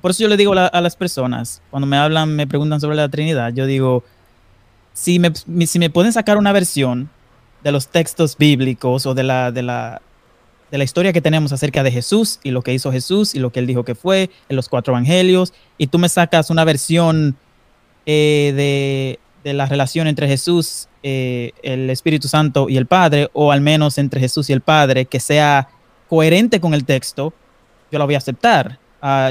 Por eso yo le digo a, las personas, cuando me hablan, me preguntan sobre la Trinidad, yo digo, si me, si me pueden sacar una versión de los textos bíblicos o de la, de, la, de la historia que tenemos acerca de Jesús y lo que hizo Jesús y lo que él dijo que fue en los cuatro evangelios, y tú me sacas una versión eh, de, de la relación entre Jesús, eh, el Espíritu Santo y el Padre, o al menos entre Jesús y el Padre, que sea coherente con el texto, yo lo voy a aceptar. Ah,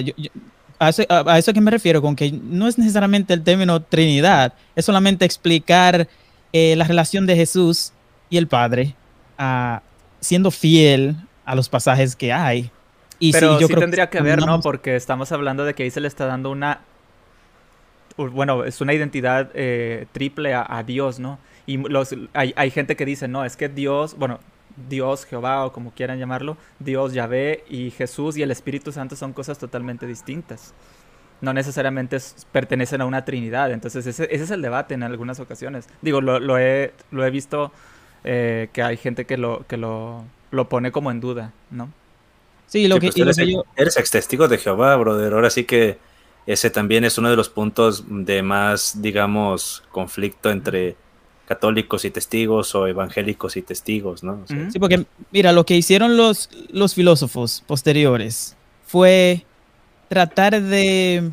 a, eso, a, eso, que me refiero, con que no es necesariamente el término Trinidad, es solamente explicar eh, la relación de Jesús y el Padre, uh, siendo fiel a los pasajes que hay. Y Pero sí, yo tendría que, ver, ¿no? Porque estamos hablando de que ahí se le está dando una bueno, es una identidad eh, triple a, Dios, ¿no? Y los, hay, hay, gente que dice, no, es que Dios, bueno, Dios, Jehová o como quieran llamarlo, Dios, Yahvé y Jesús y el Espíritu Santo son cosas totalmente distintas. No necesariamente pertenecen a una Trinidad. Entonces ese, ese, es el debate en algunas ocasiones. Digo, lo, lo, he, lo he visto eh, que hay gente que lo, que lo, lo pone como en duda, ¿no? Sí, lo que, pues eres, yo... eres ex testigo de Jehová, brother. Ahora sí que ese también es uno de los puntos de más, digamos, conflicto entre católicos y testigos o evangélicos y testigos, ¿no? sí, porque mira, lo que hicieron los, los filósofos posteriores fue tratar de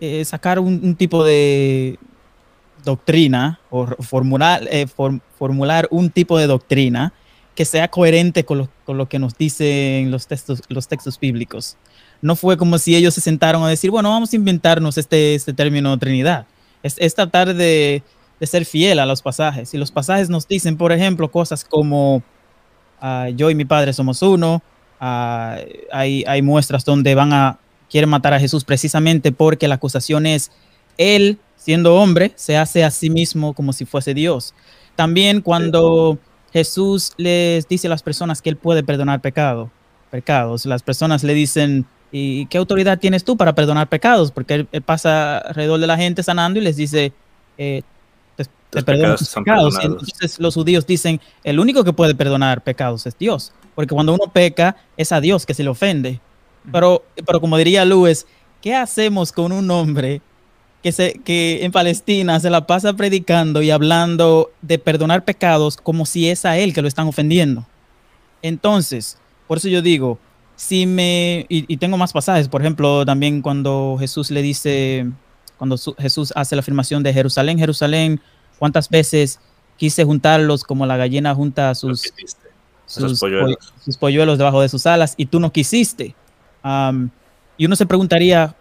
eh, sacar un, tipo de doctrina o formular, eh, formular un tipo de doctrina que sea coherente con lo, con lo que nos dicen los textos, los textos bíblicos no fue como si ellos se sentaron a decir, bueno, vamos a inventarnos este, este término Trinidad. Es, tratar de, ser fiel a los pasajes. Y los pasajes nos dicen, por ejemplo, cosas como ah, yo y mi padre somos uno. Ah, hay, hay muestras donde van a, quieren matar a Jesús precisamente porque la acusación es, él, siendo hombre, se hace a sí mismo como si fuese Dios. También cuando Jesús les dice a las personas que él puede perdonar pecado, pecados, las personas le dicen, ¿Y qué autoridad tienes tú para perdonar pecados? Porque él, pasa alrededor de la gente sanando y les dice, eh, te, perdono tus pecados. entonces los judíos dicen, el único que puede perdonar pecados es Dios. Porque cuando uno peca, es a Dios que se le ofende. Pero, pero como diría Luis, ¿qué hacemos con un hombre que, se, que en Palestina se la pasa predicando y hablando de perdonar pecados como si es a él que lo están ofendiendo? Entonces, por eso yo digo, si me, y, tengo más pasajes, por ejemplo, también cuando Jesús le dice, cuando Jesús hace la afirmación de Jerusalén, Jerusalén, ¿cuántas veces quise juntarlos como la gallina junta sus, sus, polluelos. debajo de sus alas y tú no quisiste? y uno se preguntaría,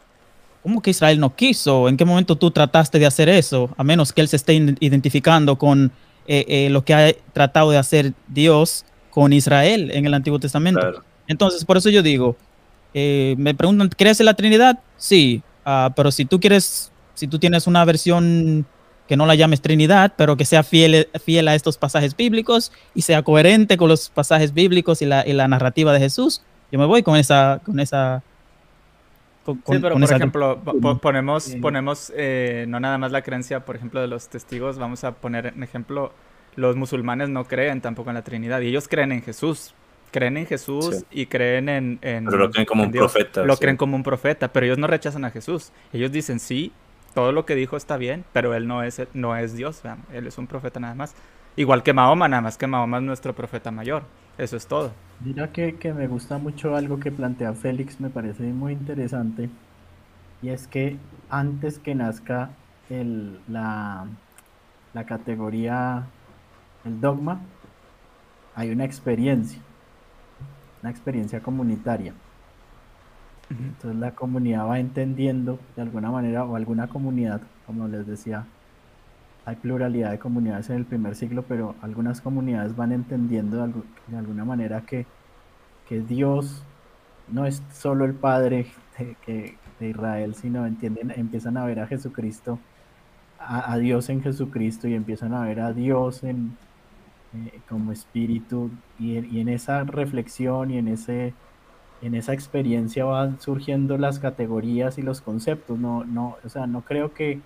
¿cómo que Israel no quiso? ¿En qué momento tú trataste de hacer eso? A menos que él se esté identificando con eh, eh, lo que ha tratado de hacer Dios con Israel en el Antiguo Testamento. Entonces, por eso yo digo, eh, me preguntan, ¿crees en la Trinidad? Sí, ah, pero si tú quieres, si tú tienes una versión que no la llames Trinidad, pero que sea fiel, fiel a estos pasajes bíblicos y sea coherente con los pasajes bíblicos y la, narrativa de Jesús, yo me voy con esa, con esa sí, pero por ejemplo, ponemos, ponemos eh, no nada más la creencia, por ejemplo, de los testigos, vamos a poner en ejemplo, los musulmanes no creen tampoco en la Trinidad y ellos creen en Jesús, creen en Jesús y creen en, Pero lo creen como un profeta. Lo creen como un profeta, pero ellos no rechazan a Jesús. Ellos dicen, sí, todo lo que dijo está bien, pero él no es, no es Dios, él es un profeta nada más. Igual que Mahoma, nada más que Mahoma es nuestro profeta mayor. Eso es todo. Mira que, me gusta mucho algo que plantea Félix, me parece muy interesante. Y es que antes que nazca el, la, la categoría, el dogma, hay una experiencia una experiencia comunitaria. Entonces la comunidad va entendiendo de alguna manera, o alguna comunidad, como les decía, hay pluralidad de comunidades en el primer siglo, pero algunas comunidades van entendiendo de, alguna manera que, que, Dios no es solo el Padre de, de, Israel, sino entienden, empiezan a ver a Jesucristo, a Dios en Jesucristo y empiezan a ver a Dios en, eh, como espíritu y, en esa reflexión y en ese en esa experiencia van surgiendo las categorías y los conceptos no no o sea no creo que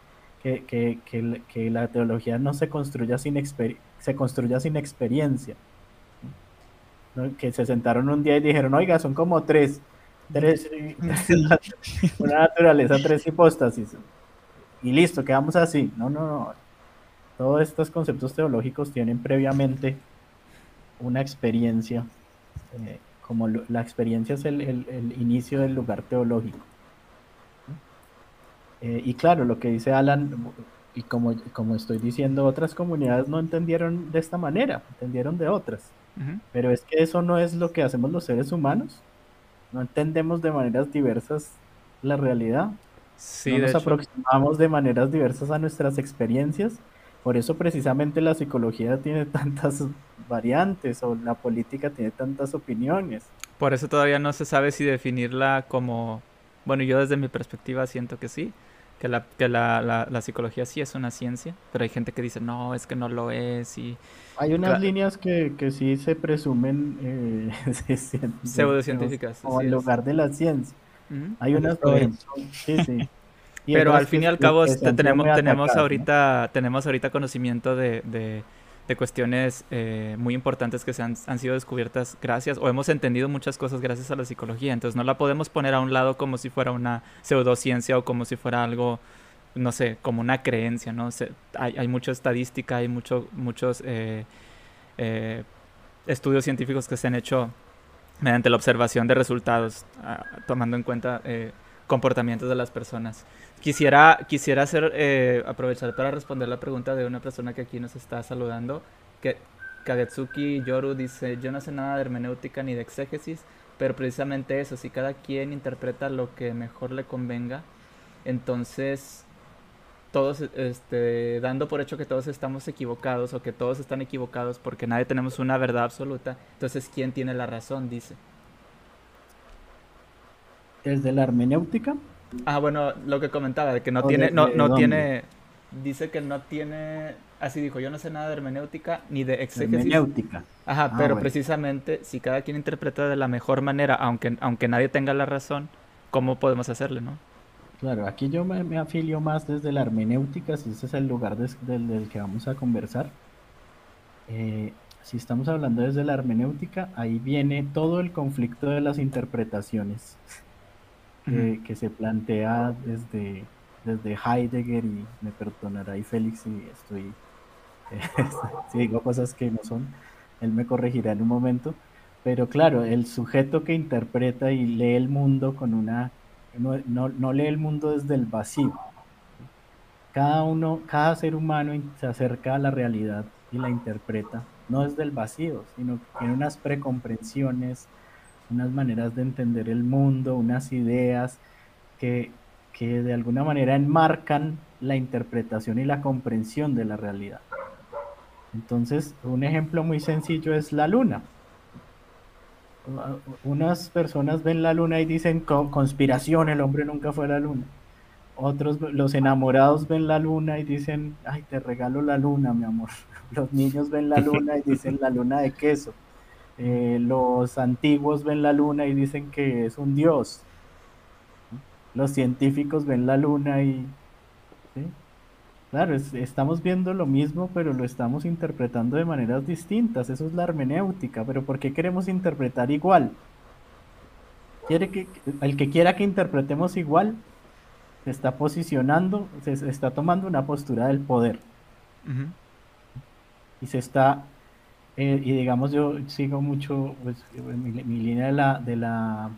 que, que, que, la teología no se construya sin se construya sin experiencia que se sentaron un día y dijeron oiga son como tres tres una naturaleza tres hipóstasis y listo quedamos así. No no no. Todos estos conceptos teológicos tienen previamente una experiencia, eh, como la experiencia es el, inicio del lugar teológico. Eh, y claro, lo que dice Alan, y como, como estoy diciendo, otras comunidades no entendieron de esta manera, entendieron de otras. Pero es que eso no es lo que hacemos los seres humanos. No entendemos de maneras diversas la realidad. no nos aproximamos de maneras diversas a nuestras experiencias. Por eso precisamente la psicología tiene tantas variantes o la política tiene tantas opiniones. Por eso todavía no se sabe si definirla como, bueno, yo desde mi perspectiva siento que sí, que la, que la, la, psicología sí es una ciencia, pero hay gente que dice, no, es que no lo es. Y... Hay unas líneas que, que, sí se presumen eh, pseudocientíficas. O en lugar de la ciencia. Hay unas, sí, sí. pero al fin y al cabo tenemos, tenemos, ahorita, tenemos ahorita conocimiento de de cuestiones eh, muy importantes que se han, sido descubiertas gracias, o hemos entendido muchas cosas gracias a la psicología. Entonces no la podemos poner a un lado como si fuera una pseudociencia o como si fuera algo, no sé, como una creencia, ¿no? hay, hay mucha estadística, hay mucho, muchos eh, eh, estudios científicos que se han hecho mediante la observación de resultados, ah, tomando en cuenta comportamientos de las personas. Quisiera, quisiera hacer, eh, aprovechar para responder la pregunta de una persona que aquí nos está saludando, que Kagetsuki Yoru dice, yo no sé nada de hermenéutica ni de exégesis, pero precisamente eso, si cada quien interpreta lo que mejor le convenga, entonces todos, este, dando por hecho que todos estamos equivocados o que todos están equivocados porque nadie tenemos una verdad absoluta, entonces ¿quién tiene la razón? Dice. ¿Desde la hermenéutica? Ah, bueno, lo que comentaba, de que no tiene, no, no tiene, dice que no tiene, así dijo, yo no sé nada de hermenéutica ni de exégesis. Hermenéutica. Ajá, ah, pero precisamente si cada quien interpreta de la mejor manera, aunque, aunque nadie tenga la razón, ¿cómo podemos hacerle, no? Claro, aquí yo me, afilio más desde la hermenéutica, si ese es el lugar del, que vamos a conversar. Eh, si estamos hablando desde la hermenéutica, ahí viene todo el conflicto de las interpretaciones que, se plantea desde, desde Heidegger y me perdonará y Félix si estoy si digo cosas que no son, él me corregirá en un momento, pero claro, el sujeto que interpreta y lee el mundo con una, no, no, no lee el mundo desde el vacío. Cada uno, cada ser humano se acerca a la realidad y la interpreta, no desde el vacío, sino que tiene unas precomprensiones, unas maneras de entender el mundo, unas ideas que, de alguna manera enmarcan la interpretación y la comprensión de la realidad. Entonces, un ejemplo muy sencillo es la luna. Unas personas ven la luna y dicen conspiración, el hombre nunca fue a la luna. Otros, los enamorados ven la luna y dicen, ay, te regalo la luna, mi amor. Los niños ven la luna y dicen la luna de queso. Eh, los antiguos ven la luna y dicen que es un dios. Los científicos ven la luna y... Claro, estamos viendo lo mismo, pero lo estamos interpretando de maneras distintas. Eso es la hermenéutica. Pero ¿por qué queremos interpretar igual? Quiere que, el que quiera que interpretemos igual se está posicionando, se, está tomando una postura del poder. Y se está eh, y digamos, yo sigo mucho pues, mi, línea de la, de la,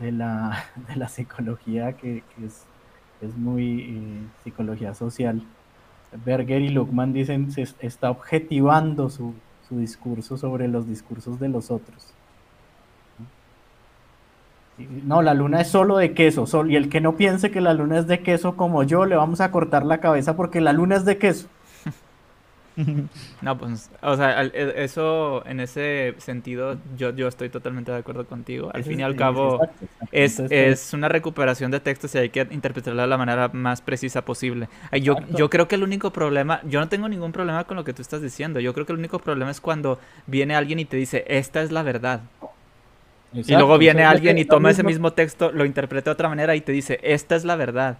de la, de la psicología, que, es, es, muy eh, psicología social. Berger y Luckman dicen se está objetivando su, su discurso sobre los discursos de los otros. No, la luna es solo de queso, y el que no piense que la luna es de queso como yo, le vamos a cortar la cabeza porque la luna es de queso. No, pues, o sea, e, eso en ese sentido yo, yo estoy totalmente de acuerdo contigo. Al fin y al cabo es, es una recuperación de textos y hay que interpretarla de la manera más precisa posible. Yo, yo creo que el único problema, yo no tengo ningún problema con lo que tú estás diciendo, yo creo que el único problema es cuando viene alguien y te dice, esta es la verdad. y luego viene alguien y toma ese mismo texto, lo interpreta de otra manera y te dice, esta es la verdad.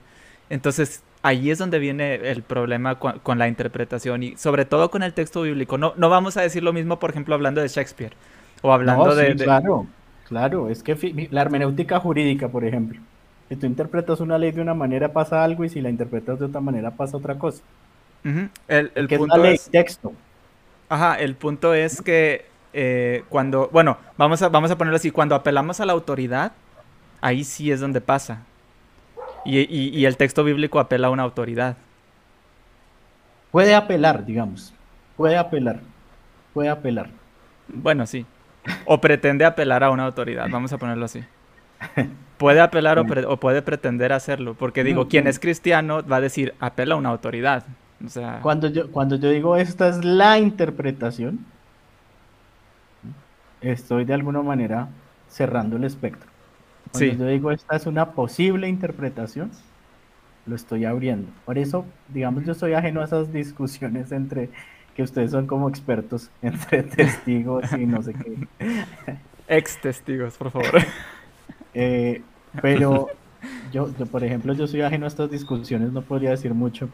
Entonces, ahí es donde viene el problema con, la interpretación y sobre todo con el texto bíblico. No, no vamos a decir lo mismo, por ejemplo, hablando de Shakespeare o hablando de, Claro, claro, es que la hermenéutica jurídica, por ejemplo, si tú interpretas una ley de una manera pasa algo y si la interpretas de otra manera pasa otra cosa. El, punto es, texto. Ajá, el punto es que eh, cuando, bueno, vamos a, vamos a ponerlo así, cuando apelamos a la autoridad, ahí sí es donde pasa. Y, el texto bíblico apela a una autoridad. puede apelar, digamos, puede apelar, puede apelar. Bueno, sí. O pretende apelar a una autoridad, vamos a ponerlo así. Puede apelar o, puede pretender hacerlo, porque digo, quien es cristiano va a decir, apela a una autoridad. O sea... cuando, yo, cuando yo digo esta es la interpretación, estoy de alguna manera cerrando el espectro. Cuando yo digo esta es una posible interpretación, lo estoy abriendo. Por eso, digamos, yo soy ajeno a esas discusiones entre que ustedes son como expertos entre testigos y no sé qué. Ex testigos, por favor. Eh, pero yo, yo, por ejemplo, yo soy ajeno a estas discusiones, no podría decir mucho,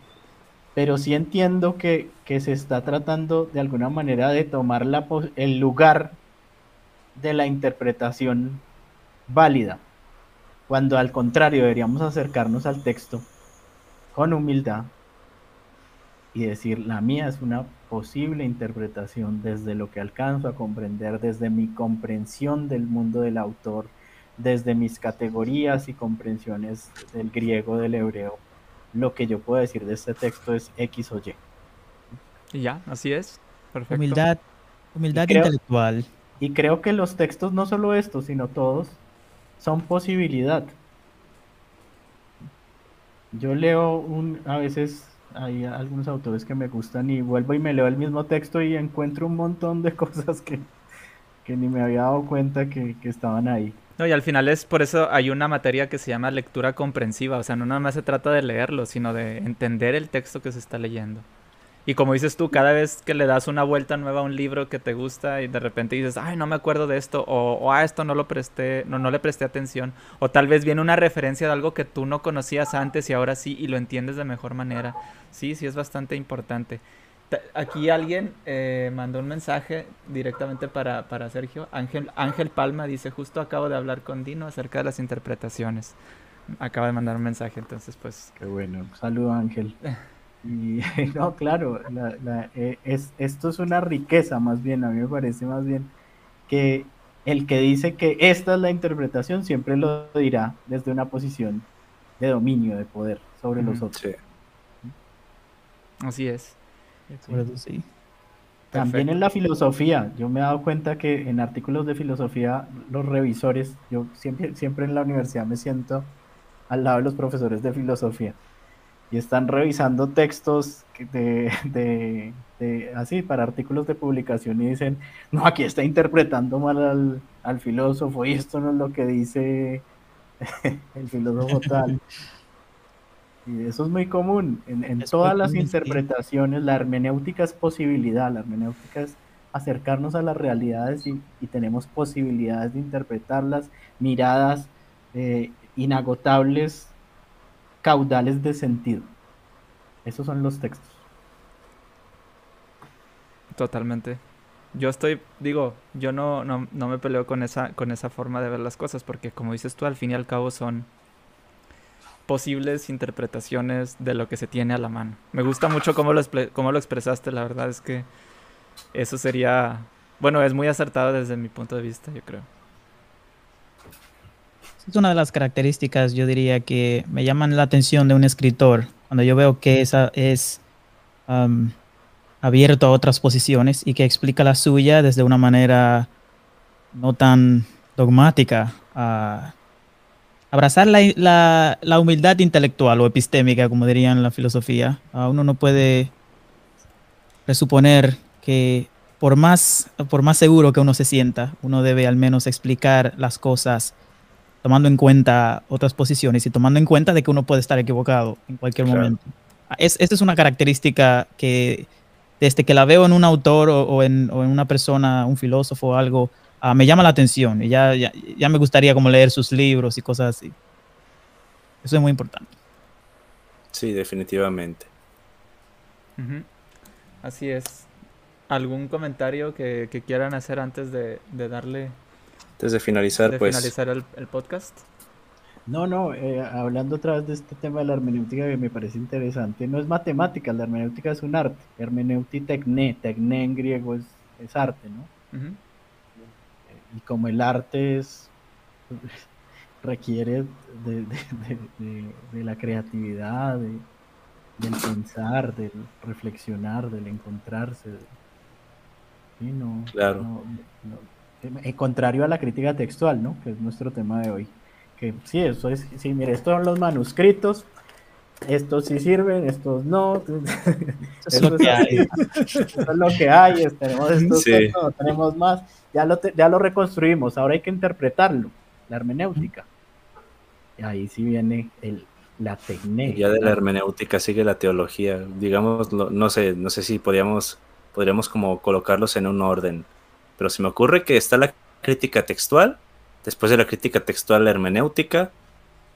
pero sí entiendo que, que se está tratando de alguna manera de tomar la, el lugar de la interpretación válida, cuando al contrario deberíamos acercarnos al texto con humildad y decir, la mía es una posible interpretación desde lo que alcanzo a comprender, desde mi comprensión del mundo del autor, desde mis categorías y comprensiones del griego, del hebreo, lo que yo puedo decir de este texto es X o Y. Y ya, así es. Perfecto. Humildad, humildad intelectual. Y creo que los textos, no solo estos, sino todos, son posibilidad. Yo leo un, a veces hay algunos autores que me gustan y vuelvo y me leo el mismo texto y encuentro un montón de cosas que, ni me había dado cuenta que, que, estaban ahí. No, y al final es por eso hay una materia que se llama lectura comprensiva, o sea, no nada más se trata de leerlo, sino de entender el texto que se está leyendo. Y como dices tú, cada vez que le das una vuelta nueva a un libro que te gusta y de repente dices, ay, no me acuerdo de esto, o, a esto no lo presté, no, no le presté atención, o tal vez viene una referencia de algo que tú no conocías antes y ahora sí, y lo entiendes de mejor manera. Sí, sí, es bastante importante. Aquí alguien eh, mandó un mensaje directamente para, para Sergio. Ángel, Ángel Palma dice, justo acabo de hablar con Dino acerca de las interpretaciones. Acaba de mandar un mensaje, entonces pues... Qué bueno. Saludo Ángel. Y no, claro, eh, es, esto es una riqueza más bien, a mí me parece más bien que el que dice que esta es la interpretación siempre lo dirá desde una posición de dominio, de poder sobre los otros. Así es. sí. También en la filosofía, yo me he dado cuenta que en artículos de filosofía los revisores, yo siempre, siempre en la universidad me siento al lado de los profesores de filosofía y están revisando textos de, así para artículos de publicación y dicen, no, aquí está interpretando mal al, filósofo y esto no es lo que dice el filósofo tal. Y eso es muy común. En, todas las interpretaciones, la hermenéutica es posibilidad, la hermenéutica es acercarnos a las realidades y, tenemos posibilidades de interpretarlas, miradas eh, inagotables caudales de sentido. Esos son los textos. Totalmente. Yo estoy, digo, yo no, no, no, me peleo con esa, con esa forma de ver las cosas, porque como dices tú, al fin y al cabo son posibles interpretaciones de lo que se tiene a la mano. Me gusta mucho cómo lo, cómo lo expresaste, la verdad es que eso sería, bueno, es muy acertado desde mi punto de vista, yo creo. Es una de las características, yo diría, que me llaman la atención de un escritor. Cuando yo veo que esa es abierto a otras posiciones y que explica la suya desde una manera no tan dogmática. abrazar la, la, humildad intelectual o epistémica, como dirían la filosofía. uno no puede presuponer que por más, por más seguro que uno se sienta, uno debe al menos explicar las cosas tomando en cuenta otras posiciones y tomando en cuenta de que uno puede estar equivocado en cualquier momento. Ah, es, esta es una característica que desde que la veo en un autor o, en, una persona, un filósofo o algo, ah, me llama la atención y ya, ya, me gustaría como leer sus libros y cosas así. Eso es muy importante. Sí, definitivamente. Así es. ¿Algún comentario que, quieran hacer antes de darle antes de finalizar, pues. finalizar el, podcast. No, no, eh, hablando otra vez de este tema de la hermenéutica que me parece interesante, no es matemática, la hermenéutica es un arte, hermenéutica tecné, tecné en griego es, es arte, ¿no? Y como el arte es requiere de, la creatividad, del pensar, del reflexionar, del encontrarse. claro. Eh, contrario a la crítica textual, ¿no? Que es nuestro tema de hoy. Que sí, eso es, sí, mire, estos son los manuscritos, estos sí sirven, estos no. Eso es lo que hay. es lo que hay, tenemos estos, no, tenemos más. Ya lo, ya lo reconstruimos, ahora hay que interpretarlo, la hermenéutica. Y ahí sí viene el, la técnica. Ya de la hermenéutica sigue la teología. Digamos, no sé, no sé si podríamos, podríamos como colocarlos en un orden. Pero se me ocurre que está la crítica textual, después de la crítica textual la hermenéutica,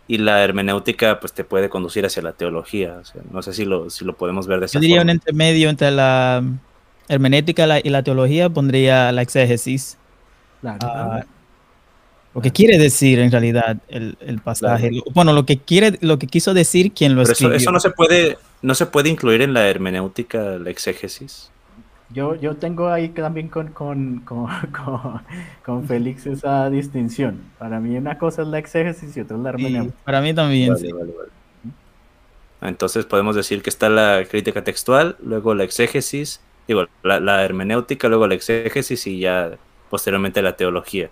y la hermenéutica pues te puede conducir hacia la teología. no sé si lo, si lo podemos ver de esa Yo diría un entremedio entre la hermenéutica y la teología, pondría la exégesis. Claro. Ah, lo que quiere decir en realidad el, pasaje. Bueno, lo que quiere, lo que quiso decir quien lo escribió. Eso, no se puede, no se puede incluir en la hermenéutica, la exégesis. Yo, yo tengo ahí también con, con, con, Félix esa distinción. Para mí una cosa es la exégesis y otra es la hermenéutica. para mí también. Entonces podemos decir que está la crítica textual, luego la exégesis, digo, la, la hermenéutica, luego la exégesis y ya posteriormente la teología.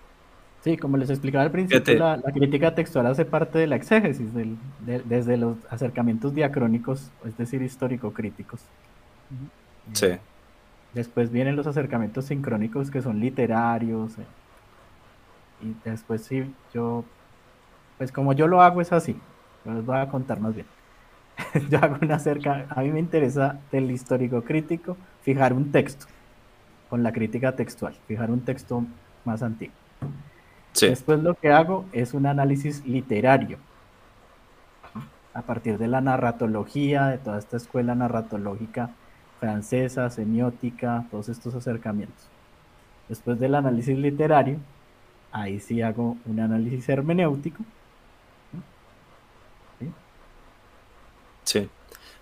Sí, como les explicaba al principio, la, crítica textual hace parte de la exégesis, desde los acercamientos diacrónicos, es decir, histórico-críticos. Sí. Después vienen los acercamientos sincrónicos que son literarios. Eh, y después sí, yo, pues como yo lo hago es así, les voy a contar más bien. yo hago una acerca, a mí me interesa del histórico crítico fijar un texto con la crítica textual, fijar un texto más antiguo. Después lo que hago es un análisis literario. A partir de la narratología, de toda esta escuela narratológica francesa, semiótica, todos estos acercamientos. Después del análisis literario, ahí sí hago un análisis hermenéutico. Sí.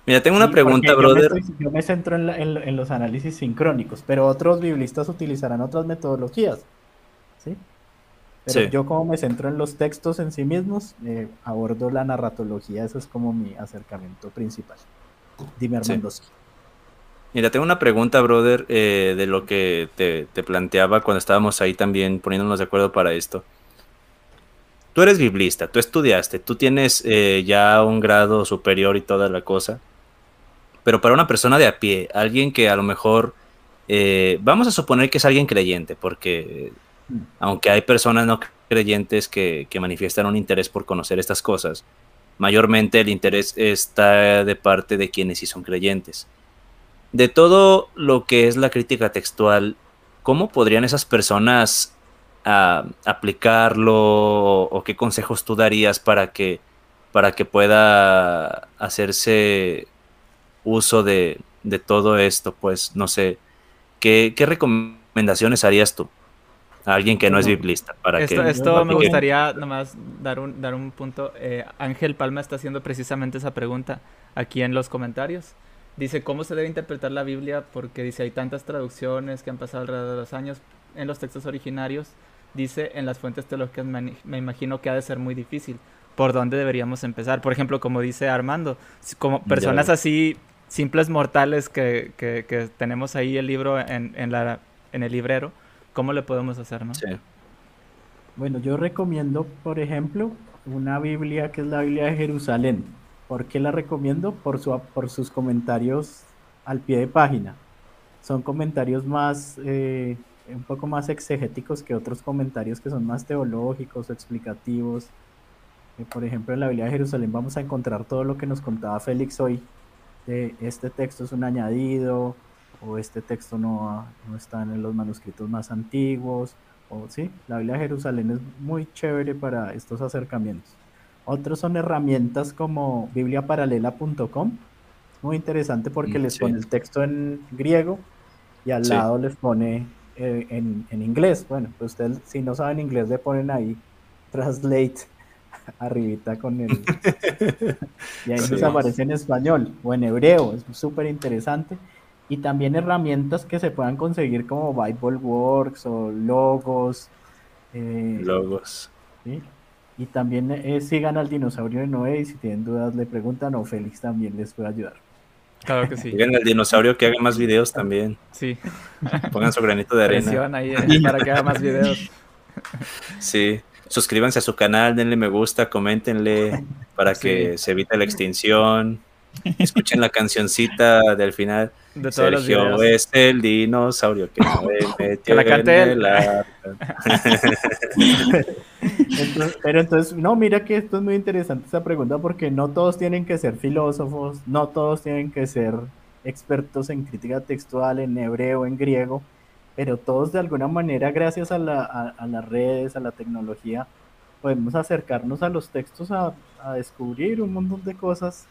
Mira, tengo una pregunta, brother. Yo me, centro en, en, los análisis sincrónicos, pero otros biblistas utilizarán otras metodologías. ¿sí? Pero yo como me centro en los textos en sí mismos, eh, abordo la narratología, eso es como mi acercamiento principal. Dime Armando. Mira, tengo una pregunta, brother, eh, de lo que te, planteaba cuando estábamos ahí también poniéndonos de acuerdo para esto. Tú eres biblista, tú estudiaste, tú tienes eh, ya un grado superior y toda la cosa, pero para una persona de a pie, alguien que a lo mejor, vamos a suponer que es alguien creyente, porque aunque hay personas no creyentes que, manifiestan un interés por conocer estas cosas, mayormente el interés está de parte de quienes sí son creyentes. De todo lo que es la crítica textual, ¿cómo podrían esas personas ah, aplicarlo o, qué consejos tú darías para que, para que pueda hacerse uso de, todo esto? Pues no sé, ¿qué, qué recomendaciones harías tú? alguien que no es biblista. Para esto, esto me gustaría nomás dar un, dar un punto. Eh, Ángel Palma está haciendo precisamente esa pregunta aquí en los comentarios. Dice, ¿cómo se debe interpretar la Biblia? Porque dice, hay tantas traducciones que han pasado alrededor de los años en los textos originarios. Dice, en las fuentes teológicas me, me imagino que ha de ser muy difícil. ¿Por dónde deberíamos empezar? Por ejemplo, como dice Armando, como personas así, simples mortales que, que, que tenemos ahí el libro en, en, la, en el librero, ¿Cómo le podemos hacer, no? Sí. Bueno, yo recomiendo, por ejemplo, una Biblia que es la Biblia de Jerusalén. ¿Por qué la recomiendo? Por, su, por sus comentarios al pie de página. Son comentarios más, eh, un poco más exegéticos que otros comentarios que son más teológicos o explicativos. Eh, por ejemplo, en la Biblia de Jerusalén vamos a encontrar todo lo que nos contaba Félix hoy. De este texto es un añadido, o este texto no, no está en los manuscritos más antiguos, o sí, la Biblia de Jerusalén es muy chévere para estos acercamientos. Otros son herramientas como bibliaparalela.com, muy interesante porque mm, les pone el texto en griego y al lado les pone eh, en, en, inglés. Bueno, pues ustedes si no saben inglés le ponen ahí translate arribita con el... y ahí les aparece en español o en hebreo, es súper interesante y también herramientas que se puedan conseguir como Works o Logos. Eh, logos. Y también eh, sigan al dinosaurio de Noé y si tienen dudas le preguntan o Félix también les puede ayudar. Claro que sí. Digan al dinosaurio que haga más videos también. Sí. Pongan su granito de arena. ahí eh, para que haga más videos. Sí. Suscríbanse a su canal, denle me gusta, coméntenle para que se evite la extinción. Escuchen la cancioncita del final. De todos Sergio los es el dinosaurio que no que la cante él. pero entonces, no, mira que esto es muy interesante esa pregunta porque no todos tienen que ser filósofos, no todos tienen que ser expertos en crítica textual, en hebreo, en griego, pero todos de alguna manera, gracias a, la, a, las redes, a la tecnología, podemos acercarnos a los textos a, a descubrir un montón de cosas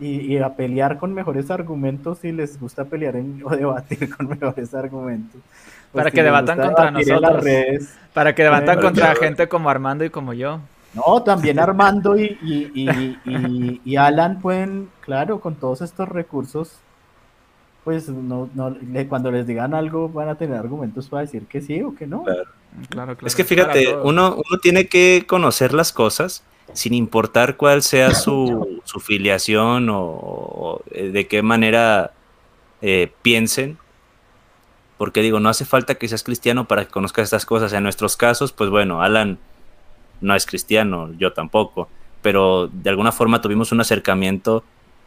y, a pelear con mejores argumentos si les gusta pelear o debatir con mejores argumentos. Pues para que debatan contra nosotros. para que debatan contra gente como Armando y como yo. No, también Armando y, y, y, Alan pueden, claro, con todos estos recursos, pues no, no, cuando les digan algo van a tener argumentos para decir que sí o que no. Claro. Es que fíjate, uno, uno tiene que conocer las cosas sin importar cuál sea su, su filiación o, eh, de qué manera eh, piensen. Porque digo, no hace falta que seas cristiano para que conozcas estas cosas. En nuestros casos, pues bueno, Alan no es cristiano, yo tampoco, pero de alguna forma tuvimos un acercamiento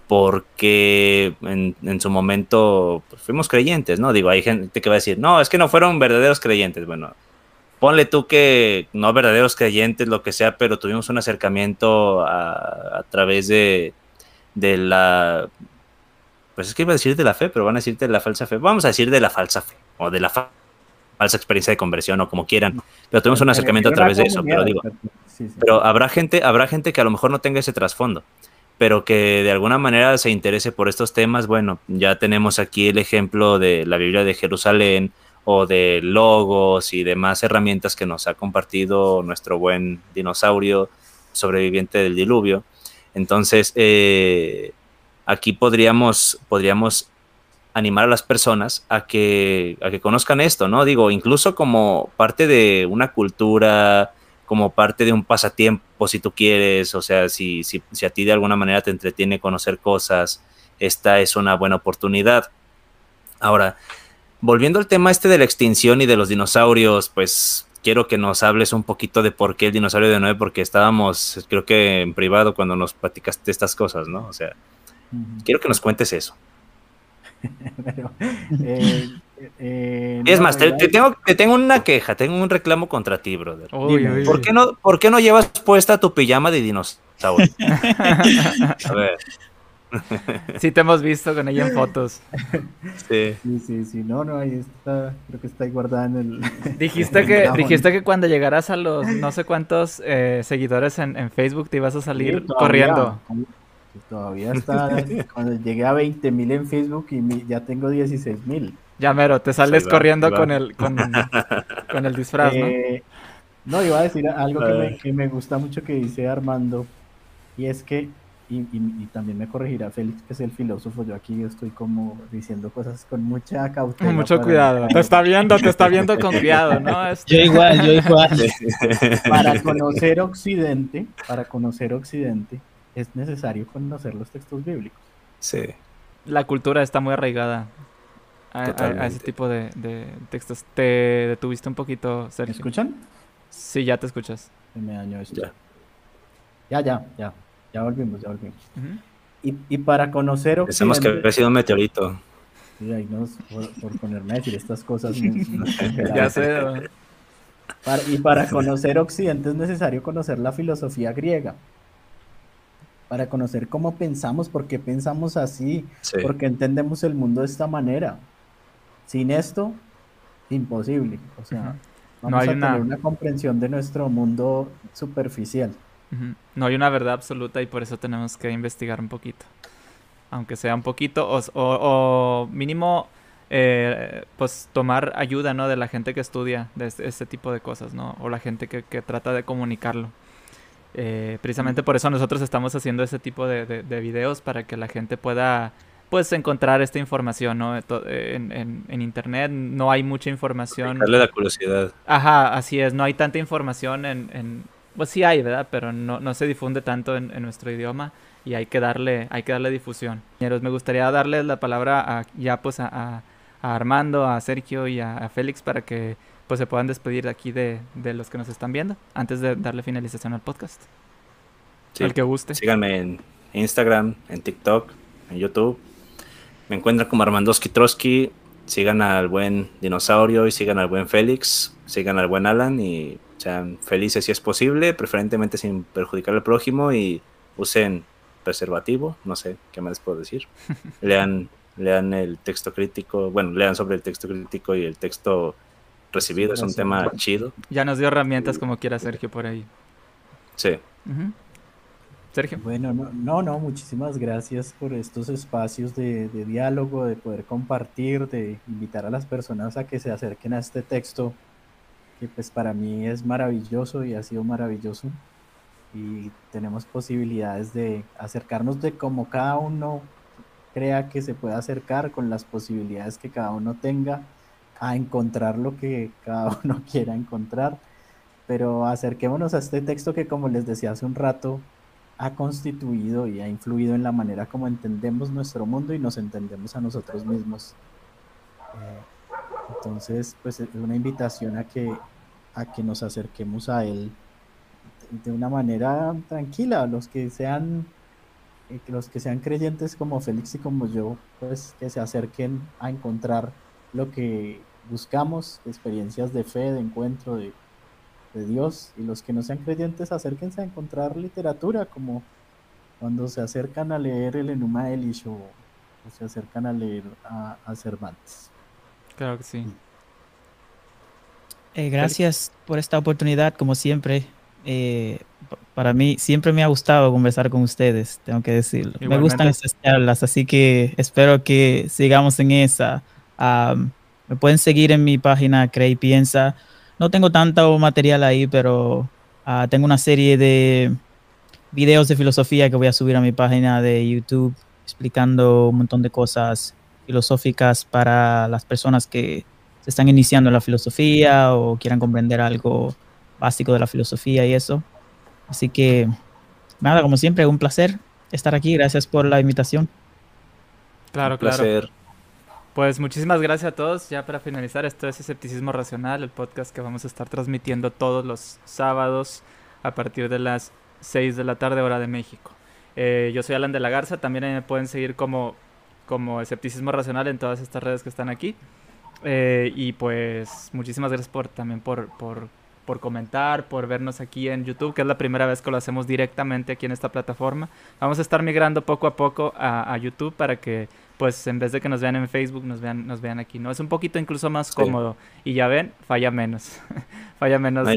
porque en, en su momento pues, fuimos creyentes, ¿no? Digo, hay gente que va a decir, no, es que no fueron verdaderos creyentes. Bueno, ponle tú que no verdaderos creyentes, lo que sea, pero tuvimos un acercamiento a, través de, de, la... Pues es que iba a decir de la fe, pero van a decirte de la falsa fe. Vamos a decir de la falsa fe, o de la falsa experiencia de conversión, o como quieran. Pero tuvimos un acercamiento a través de eso, pero digo... Pero habrá gente, habrá gente que a lo mejor no tenga ese trasfondo pero que de alguna manera se interese por estos temas, bueno, ya tenemos aquí el ejemplo de la Biblia de Jerusalén, o de logos y demás herramientas que nos ha compartido nuestro buen dinosaurio sobreviviente del diluvio. Entonces, eh, aquí podríamos, podríamos animar a las personas a que, a que conozcan esto, ¿no? Digo, incluso como parte de una cultura, como parte de un pasatiempo, si tú quieres, o sea, si, si, si a ti de alguna manera te entretiene conocer cosas, esta es una buena oportunidad. Ahora, volviendo al tema este de la extinción y de los dinosaurios, pues quiero que nos hables un poquito de por qué el dinosaurio de Noé, porque estábamos, creo que en privado cuando nos platicaste estas cosas, ¿no? O sea, quiero que nos cuentes eso. Eh, eh, es más, te, tengo, te tengo una queja, tengo un reclamo contra ti, brother. ¿Por, Qué no, ¿Por qué no llevas puesta tu pijama de dinosaurio? A ver. Sí, te hemos visto con ella en fotos. Sí. Sí, sí, No, no, ahí está. Creo que está ahí guardada en el. Dijiste que, dijiste que cuando llegaras a los no sé cuántos eh, seguidores en, Facebook te ibas a salir corriendo. Todavía está. cuando llegué a 20 mil en Facebook y ya tengo 16 mil. Ya mero, te sales corriendo con el, con, el disfraz, ¿no? Eh, no, iba a decir algo que me, que me gusta mucho que dice Armando. Y es que y, también me corregirá Félix, que es el filósofo. Yo aquí estoy como diciendo cosas con mucha cautela. Mucho cuidado. Te está viendo, te está viendo con cuidado, ¿no? Yo igual, yo igual. Para conocer Occidente, para conocer Occidente, es necesario conocer los textos bíblicos. Sí. La cultura está muy arraigada a, ese tipo de, textos. ¿Te detuviste un poquito, Sergio? ¿Me escuchan? Sí, ya te escuchas. Me dañó esto. Ya, ya, ya. Ya volvimos, ya volvimos. y, y, para conocer Occidente... Pensamos que había sido un meteorito. Sí, ahí por, por, ponerme a decir estas cosas. ya sé. y para conocer Occidente es necesario conocer la filosofía griega. Para conocer cómo pensamos, por qué pensamos así, por qué entendemos el mundo de esta manera. Sin esto, imposible. O sea, vamos no hay a tener una comprensión de nuestro mundo superficial. No hay una verdad absoluta y por eso tenemos que investigar un poquito. Aunque sea un poquito, o, mínimo, eh, pues tomar ayuda, ¿no? De la gente que estudia de este, este tipo de cosas, ¿no? O la gente que, trata de comunicarlo. Eh, precisamente por eso nosotros estamos haciendo ese tipo de, de, videos para que la gente pueda pues encontrar esta información, ¿no? En, en, internet no hay mucha información. Darle la curiosidad. Ajá, así es, no hay tanta información en, pues sí hay, ¿verdad? Pero no, no se difunde tanto en, nuestro idioma y hay que darle, hay que darle difusión. Me gustaría darles la palabra a, ya pues a, Armando, a Sergio y a, Félix para que pues se puedan despedir aquí de, de, los que nos están viendo antes de darle finalización al podcast. Sí, el que guste. Síganme en Instagram, en TikTok, en YouTube. Me encuentran como Armandoski Trotsky. Sigan al buen dinosaurio y sigan al buen Félix. Sigan al buen Alan y sean felices si es posible, preferentemente sin perjudicar al prójimo y usen preservativo, no sé qué más les puedo decir. lean, lean el texto crítico, bueno, lean sobre el texto crítico y el texto recibido, es un tema chido. Ya nos dio herramientas como quiera Sergio por ahí. Sí. Sergio. Bueno, no, no, muchísimas gracias por estos espacios de, de diálogo, de poder compartir, de invitar a las personas a que se acerquen a este texto que pues para mí es maravilloso y ha sido maravilloso. Y tenemos posibilidades de acercarnos de como cada uno crea que se puede acercar con las posibilidades que cada uno tenga a encontrar lo que cada uno quiera encontrar. Pero acerquémonos a este texto que como les decía hace un rato, ha constituido y ha influido en la manera como entendemos nuestro mundo y nos entendemos a nosotros mismos. Eh, entonces, pues es una invitación a que, a que nos acerquemos a Él de una manera tranquila, los que sean eh, los que sean creyentes como Félix y como yo, pues que se acerquen a encontrar lo que buscamos, experiencias de fe, de encuentro de, Dios, y los que no sean creyentes, acérquense a encontrar literatura, como cuando se acercan a leer el Enuma Elish o, se acercan a leer a Cervantes. Claro que sí. Eh, gracias por esta oportunidad, como siempre. Eh, para mí siempre me ha gustado conversar con ustedes, tengo que decirlo. Me gustan estas charlas, así que espero que sigamos en esa. me pueden seguir en mi página Crey Piensa. No tengo tanto material ahí, pero ah, tengo una serie de videos de filosofía que voy a subir a mi página de YouTube explicando un montón de cosas filosóficas para las personas que se están iniciando en la filosofía o quieran comprender algo básico de la filosofía y eso. Así que, nada, como siempre, un placer estar aquí. Gracias por la invitación. Claro, un claro. Pues muchísimas gracias a todos. Ya para finalizar, esto es Escepticismo Racional, el podcast que vamos a estar transmitiendo todos los sábados a partir de las 6 de la tarde, hora de México. Eh, yo soy Alan de la Garza, también me pueden seguir como como escepticismo racional en todas estas redes que están aquí. Eh, y pues muchísimas gracias por también por, por, por, comentar, por vernos aquí en YouTube, que es la primera vez que lo hacemos directamente aquí en esta plataforma. Vamos a estar migrando poco a poco a, YouTube para que pues en vez de que nos vean en Facebook, nos vean, nos vean aquí, ¿no? Es un poquito incluso más cómodo. Y ya ven, falla menos. falla menos.